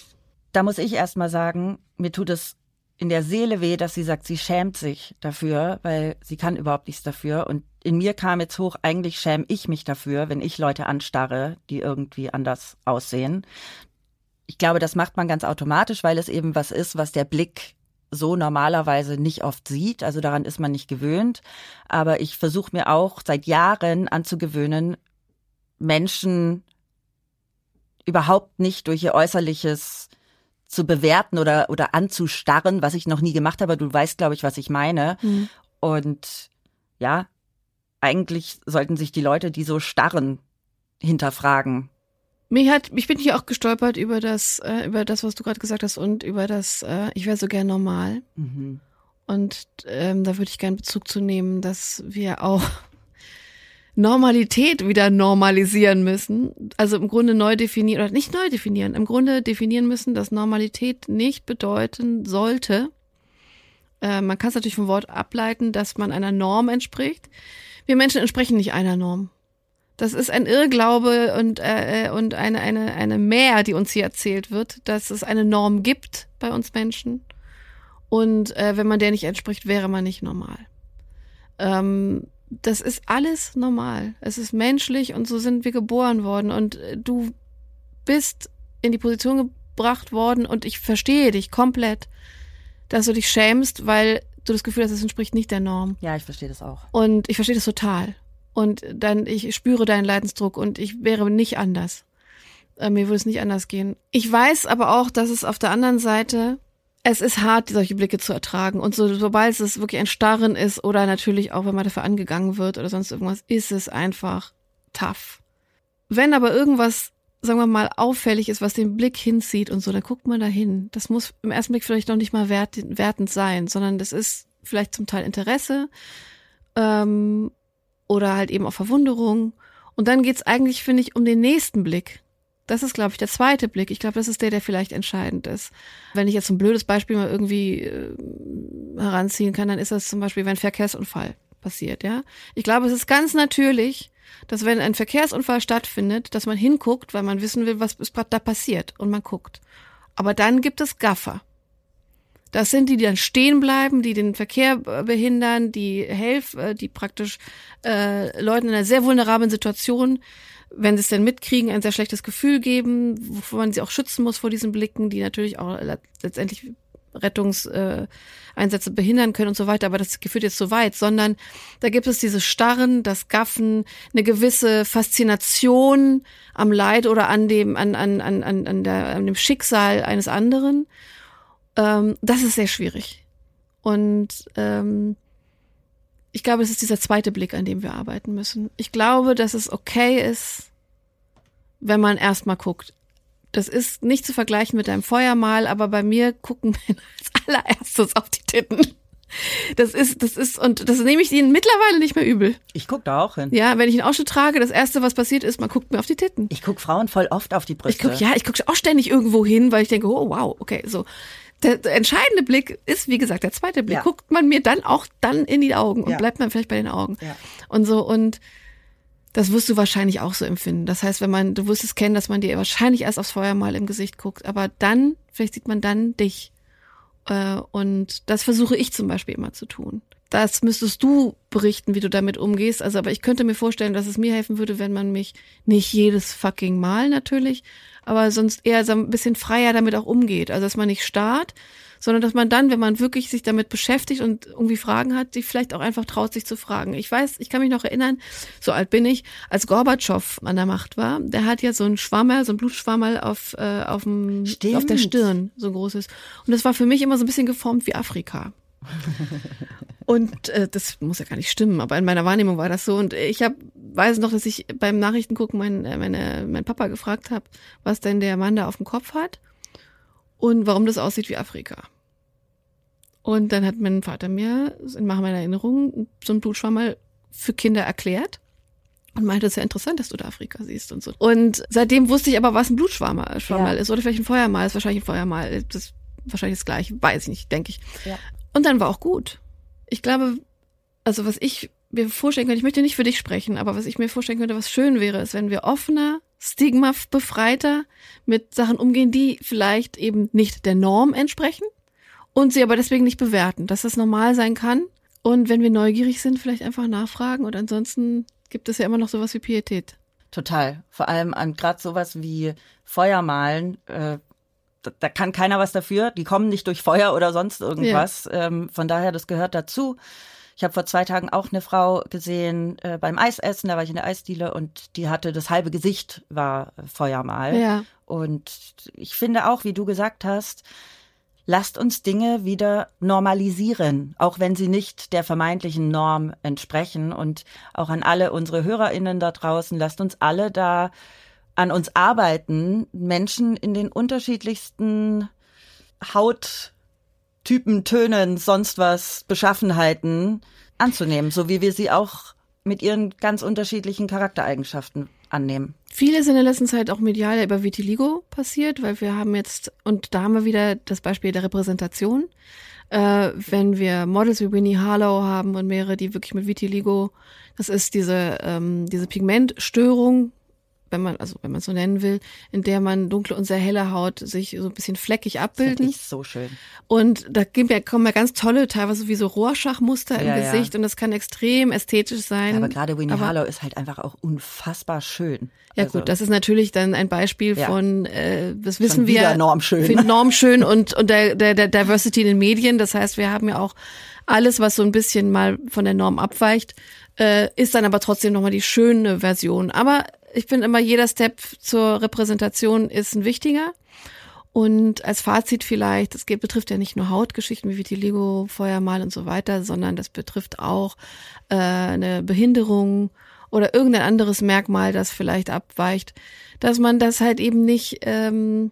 Da muss ich erst mal sagen, mir tut es in der Seele weh, dass sie sagt, sie schämt sich dafür, weil sie kann überhaupt nichts dafür. Und in mir kam jetzt hoch, eigentlich schäme ich mich dafür, wenn ich Leute anstarre, die irgendwie anders aussehen. Ich glaube, das macht man ganz automatisch, weil es eben was ist, was der Blick so normalerweise nicht oft sieht. Also daran ist man nicht gewöhnt. Aber ich versuche mir auch seit Jahren anzugewöhnen, Menschen überhaupt nicht durch ihr Äußerliches zu bewerten oder, oder anzustarren, was ich noch nie gemacht habe. Du weißt, glaube ich, was ich meine. Mhm. Und ja, eigentlich sollten sich die Leute, die so starren, hinterfragen. Mich hat, ich bin hier auch gestolpert über das, äh, über das, was du gerade gesagt hast und über das, äh, ich wäre so gern normal. Mhm. Und ähm, da würde ich gern Bezug zu nehmen, dass wir auch Normalität wieder normalisieren müssen. Also im Grunde neu definieren, oder nicht neu definieren, im Grunde definieren müssen, dass Normalität nicht bedeuten sollte. Äh, man kann es natürlich vom Wort ableiten, dass man einer Norm entspricht. Wir Menschen entsprechen nicht einer Norm. Das ist ein Irrglaube und, äh, äh, und eine, eine, eine Mehr, die uns hier erzählt wird, dass es eine Norm gibt bei uns Menschen. Und äh, wenn man der nicht entspricht, wäre man nicht normal. Ähm, das ist alles normal. Es ist menschlich und so sind wir geboren worden. Und äh, du bist in die Position gebracht worden und ich verstehe dich komplett, dass du dich schämst, weil du das Gefühl hast, es entspricht nicht der Norm. Ja, ich verstehe das auch. Und ich verstehe das total. Und dann, ich spüre deinen Leidensdruck und ich wäre nicht anders. Äh, mir würde es nicht anders gehen. Ich weiß aber auch, dass es auf der anderen Seite, es ist hart, solche Blicke zu ertragen. Und so, sobald es wirklich ein Starren ist oder natürlich auch, wenn man dafür angegangen wird oder sonst irgendwas, ist es einfach tough. Wenn aber irgendwas sagen wir mal, auffällig ist, was den Blick hinzieht und so, dann guckt man da hin. Das muss im ersten Blick vielleicht noch nicht mal wert, wertend sein, sondern das ist vielleicht zum Teil Interesse ähm, oder halt eben auch Verwunderung. Und dann geht's eigentlich, finde ich, um den nächsten Blick. Das ist, glaube ich, der zweite Blick. Ich glaube, das ist der, der vielleicht entscheidend ist. Wenn ich jetzt ein blödes Beispiel mal irgendwie äh, heranziehen kann, dann ist das zum Beispiel, wenn ein Verkehrsunfall passiert, ja. Ich glaube, es ist ganz natürlich, dass wenn ein Verkehrsunfall stattfindet, dass man hinguckt, weil man wissen will, was da passiert und man guckt. Aber dann gibt es Gaffer. Das sind die, die dann stehen bleiben, die den Verkehr behindern, die helfen, äh, die praktisch äh, Leuten in einer sehr vulnerablen Situation, wenn sie es denn mitkriegen, ein sehr schlechtes Gefühl geben, wovor man sie auch schützen muss vor diesen Blicken, die natürlich auch letztendlich Rettungseinsätze behindern können und so weiter, aber das führt jetzt so weit, sondern da gibt es dieses Starren, das Gaffen, eine gewisse Faszination am Leid oder an dem, an, an, an, an, der, an dem Schicksal eines anderen. Ähm, das ist sehr schwierig. Und ähm, ich glaube, es ist dieser zweite Blick, an dem wir arbeiten müssen. Ich glaube, dass es okay ist, wenn man erstmal guckt, das ist nicht zu vergleichen mit deinem Feuermal, aber bei mir gucken wir als allererstes auf die Titten. Das ist, das ist, und das nehme ich ihnen mittlerweile nicht mehr übel. Ich gucke da auch hin. Ja, wenn ich einen Ausschnitt trage, das erste, was passiert ist, man guckt mir auf die Titten. Ich gucke Frauen voll oft auf die Brüste. Ich guck, ja, ich gucke auch ständig irgendwo hin, weil ich denke, oh wow, okay, so. Der, der entscheidende Blick ist, wie gesagt, der zweite Blick. Ja. Guckt man mir dann auch dann in die Augen und ja. bleibt man vielleicht bei den Augen. Ja. Und so, und das wirst du wahrscheinlich auch so empfinden. Das heißt, wenn man, du wirst es kennen, dass man dir wahrscheinlich erst aufs Feuer mal im Gesicht guckt, aber dann, vielleicht sieht man dann dich. Äh, und das versuche ich zum Beispiel immer zu tun. Das müsstest du berichten, wie du damit umgehst. Also, aber ich könnte mir vorstellen, dass es mir helfen würde, wenn man mich nicht jedes fucking Mal natürlich, aber sonst eher so ein bisschen freier damit auch umgeht. Also, dass man nicht starrt, sondern dass man dann, wenn man wirklich sich damit beschäftigt und irgendwie Fragen hat, die vielleicht auch einfach traut, sich zu fragen. Ich weiß, ich kann mich noch erinnern, so alt bin ich, als Gorbatschow an der Macht war, der hat ja so ein Schwammerl, so ein Blutschwammerl auf, äh, auf, dem, auf der Stirn, so ein großes. Und das war für mich immer so ein bisschen geformt wie Afrika. Und äh, das muss ja gar nicht stimmen, aber in meiner Wahrnehmung war das so. Und ich hab, weiß noch, dass ich beim Nachrichtengucken mein, äh, meine, mein Papa gefragt habe, was denn der Mann da auf dem Kopf hat und warum das aussieht wie Afrika. Und dann hat mein Vater mir in meiner Erinnerung so ein Blutschwammerl für Kinder erklärt und meinte, es ist ja interessant, dass du da Afrika siehst und so. Und seitdem wusste ich aber, was ein Blutschwammerl ja. ist oder vielleicht ein Feuermal ist, wahrscheinlich ein Feuermal, das ist wahrscheinlich das gleiche, weiß ich nicht, denke ich. Ja. Und dann war auch gut. Ich glaube, also was ich mir vorstellen könnte, ich möchte nicht für dich sprechen, aber was ich mir vorstellen könnte, was schön wäre, ist, wenn wir offener Stigma befreiter mit Sachen umgehen, die vielleicht eben nicht der Norm entsprechen und sie aber deswegen nicht bewerten, dass das normal sein kann. Und wenn wir neugierig sind, vielleicht einfach nachfragen und ansonsten gibt es ja immer noch sowas wie Pietät. Total. Vor allem an gerade sowas wie Feuermalen. Äh, da, da, kann keiner was dafür. Die kommen nicht durch Feuer oder sonst irgendwas. Ja. Ähm, von daher, das gehört dazu. Ich habe vor zwei Tagen auch eine Frau gesehen äh, beim Eisessen, da war ich in der Eisdiele und die hatte das halbe Gesicht war Feuermal. Ja. Und ich finde auch, wie du gesagt hast, lasst uns Dinge wieder normalisieren, auch wenn sie nicht der vermeintlichen Norm entsprechen. Und auch an alle unsere HörerInnen da draußen, lasst uns alle da an uns arbeiten, Menschen in den unterschiedlichsten Haut Typen, Tönen, sonst was, Beschaffenheiten anzunehmen, so wie wir sie auch mit ihren ganz unterschiedlichen Charaktereigenschaften annehmen. Viel ist in der letzten Zeit auch medial über Vitiligo passiert, weil wir haben jetzt, und da haben wir wieder das Beispiel der Repräsentation. Äh, wenn wir Models wie Winnie Harlow haben und mehrere, die wirklich mit Vitiligo, das ist diese, ähm, diese Pigmentstörung, wenn man, also wenn man so nennen will, in der man dunkle und sehr helle Haut sich so ein bisschen fleckig abbilden. Das ist so schön. Und da gibt ja, kommen ja ganz tolle, teilweise wie so Rorschachmuster Ja, im ja. und das kann extrem ästhetisch sein. Ja, aber gerade Winnie Aber- Harlow ist halt einfach auch unfassbar schön. Ja Also, gut, das ist natürlich dann ein Beispiel von, äh, das wissen wir, normschön. normschön und, und der, der, der Diversity in den Medien. Das heißt, wir haben ja auch alles, was so ein bisschen mal von der Norm abweicht, äh, ist dann aber trotzdem nochmal die schöne Version. Aber ich bin immer, jeder Step zur Repräsentation ist ein wichtiger. Und als Fazit vielleicht, geht, betrifft ja nicht nur Hautgeschichten wie Vitiligo, Feuermal und so weiter, sondern das betrifft auch äh, eine Behinderung oder irgendein anderes Merkmal, das vielleicht abweicht, dass man das halt eben nicht, ähm,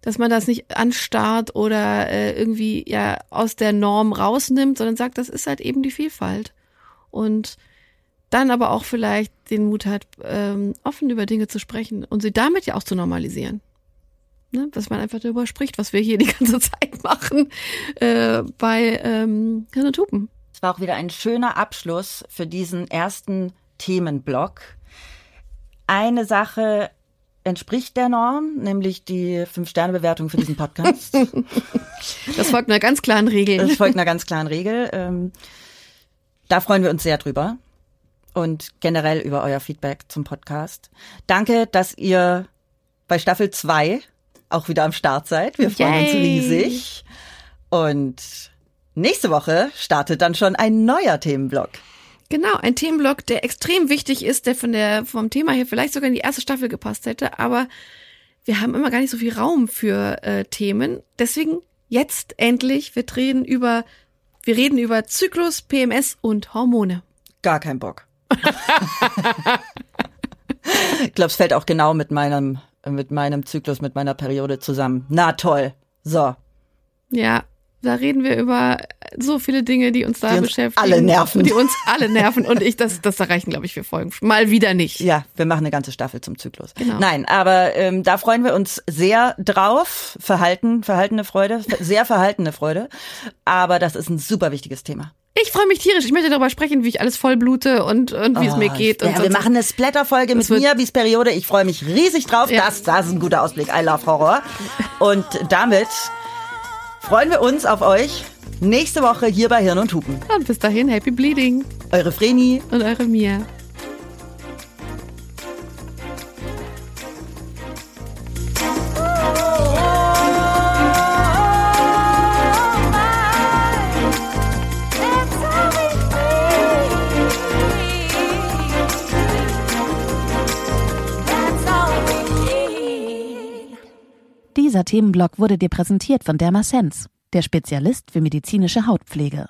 dass man das nicht anstarrt oder äh, irgendwie ja aus der Norm rausnimmt, sondern sagt, das ist halt eben die Vielfalt. Und dann aber auch vielleicht den Mut hat, ähm, offen über Dinge zu sprechen und sie damit ja auch zu normalisieren. Ne? Dass man einfach darüber spricht, was wir hier die ganze Zeit machen äh, bei ähm, Hirn und Hupen. Es war auch wieder ein schöner Abschluss für diesen ersten Themenblock. Eine Sache entspricht der Norm, nämlich die Fünf-Sterne-Bewertung für diesen Podcast. Das folgt einer ganz klaren Regel. Das folgt einer ganz klaren Regel. Ähm, da freuen wir uns sehr drüber und generell über euer Feedback zum Podcast. Danke, dass ihr bei Staffel 2 auch wieder am Start seid. Wir freuen uns Yay. riesig. Und nächste Woche startet dann schon ein neuer Themenblock. Genau, ein Themenblock, der extrem wichtig ist, der von der vom Thema her vielleicht sogar in die erste Staffel gepasst hätte, aber wir haben immer gar nicht so viel Raum für äh, Themen. Deswegen jetzt endlich, wir reden über wir reden über Zyklus, PMS und Hormone. Gar kein Bock. Ich glaube, es fällt auch genau mit meinem, mit meinem Zyklus, mit meiner Periode zusammen. Na toll. So. Ja, da reden wir über so viele Dinge, die uns da Die uns beschäftigen. alle nerven. Die uns alle nerven. Und ich, das, das erreichen, glaube ich, wir Folgen. Mal wieder nicht. Ja, wir machen eine ganze Staffel zum Zyklus. Genau. Nein, aber ähm, da freuen wir uns sehr drauf. Verhalten, verhaltene Freude, sehr verhaltene Freude. Aber das ist ein super wichtiges Thema. Ich freue mich tierisch. Ich möchte darüber sprechen, wie ich alles voll blute und, und wie es mir Oh, geht. Ja, und wir machen eine Splatter-Folge mit mir, bis Periode. Ich freue mich riesig drauf. Ja. Das, das ist ein guter Ausblick. I love Horror. Und damit freuen wir uns auf euch nächste Woche hier bei Hirn und Hupen. Und bis dahin, happy bleeding. Eure Vreni. Und eure Mia. Dieser Themenblock wurde dir präsentiert von Dermasense, der Spezialist für medizinische Hautpflege.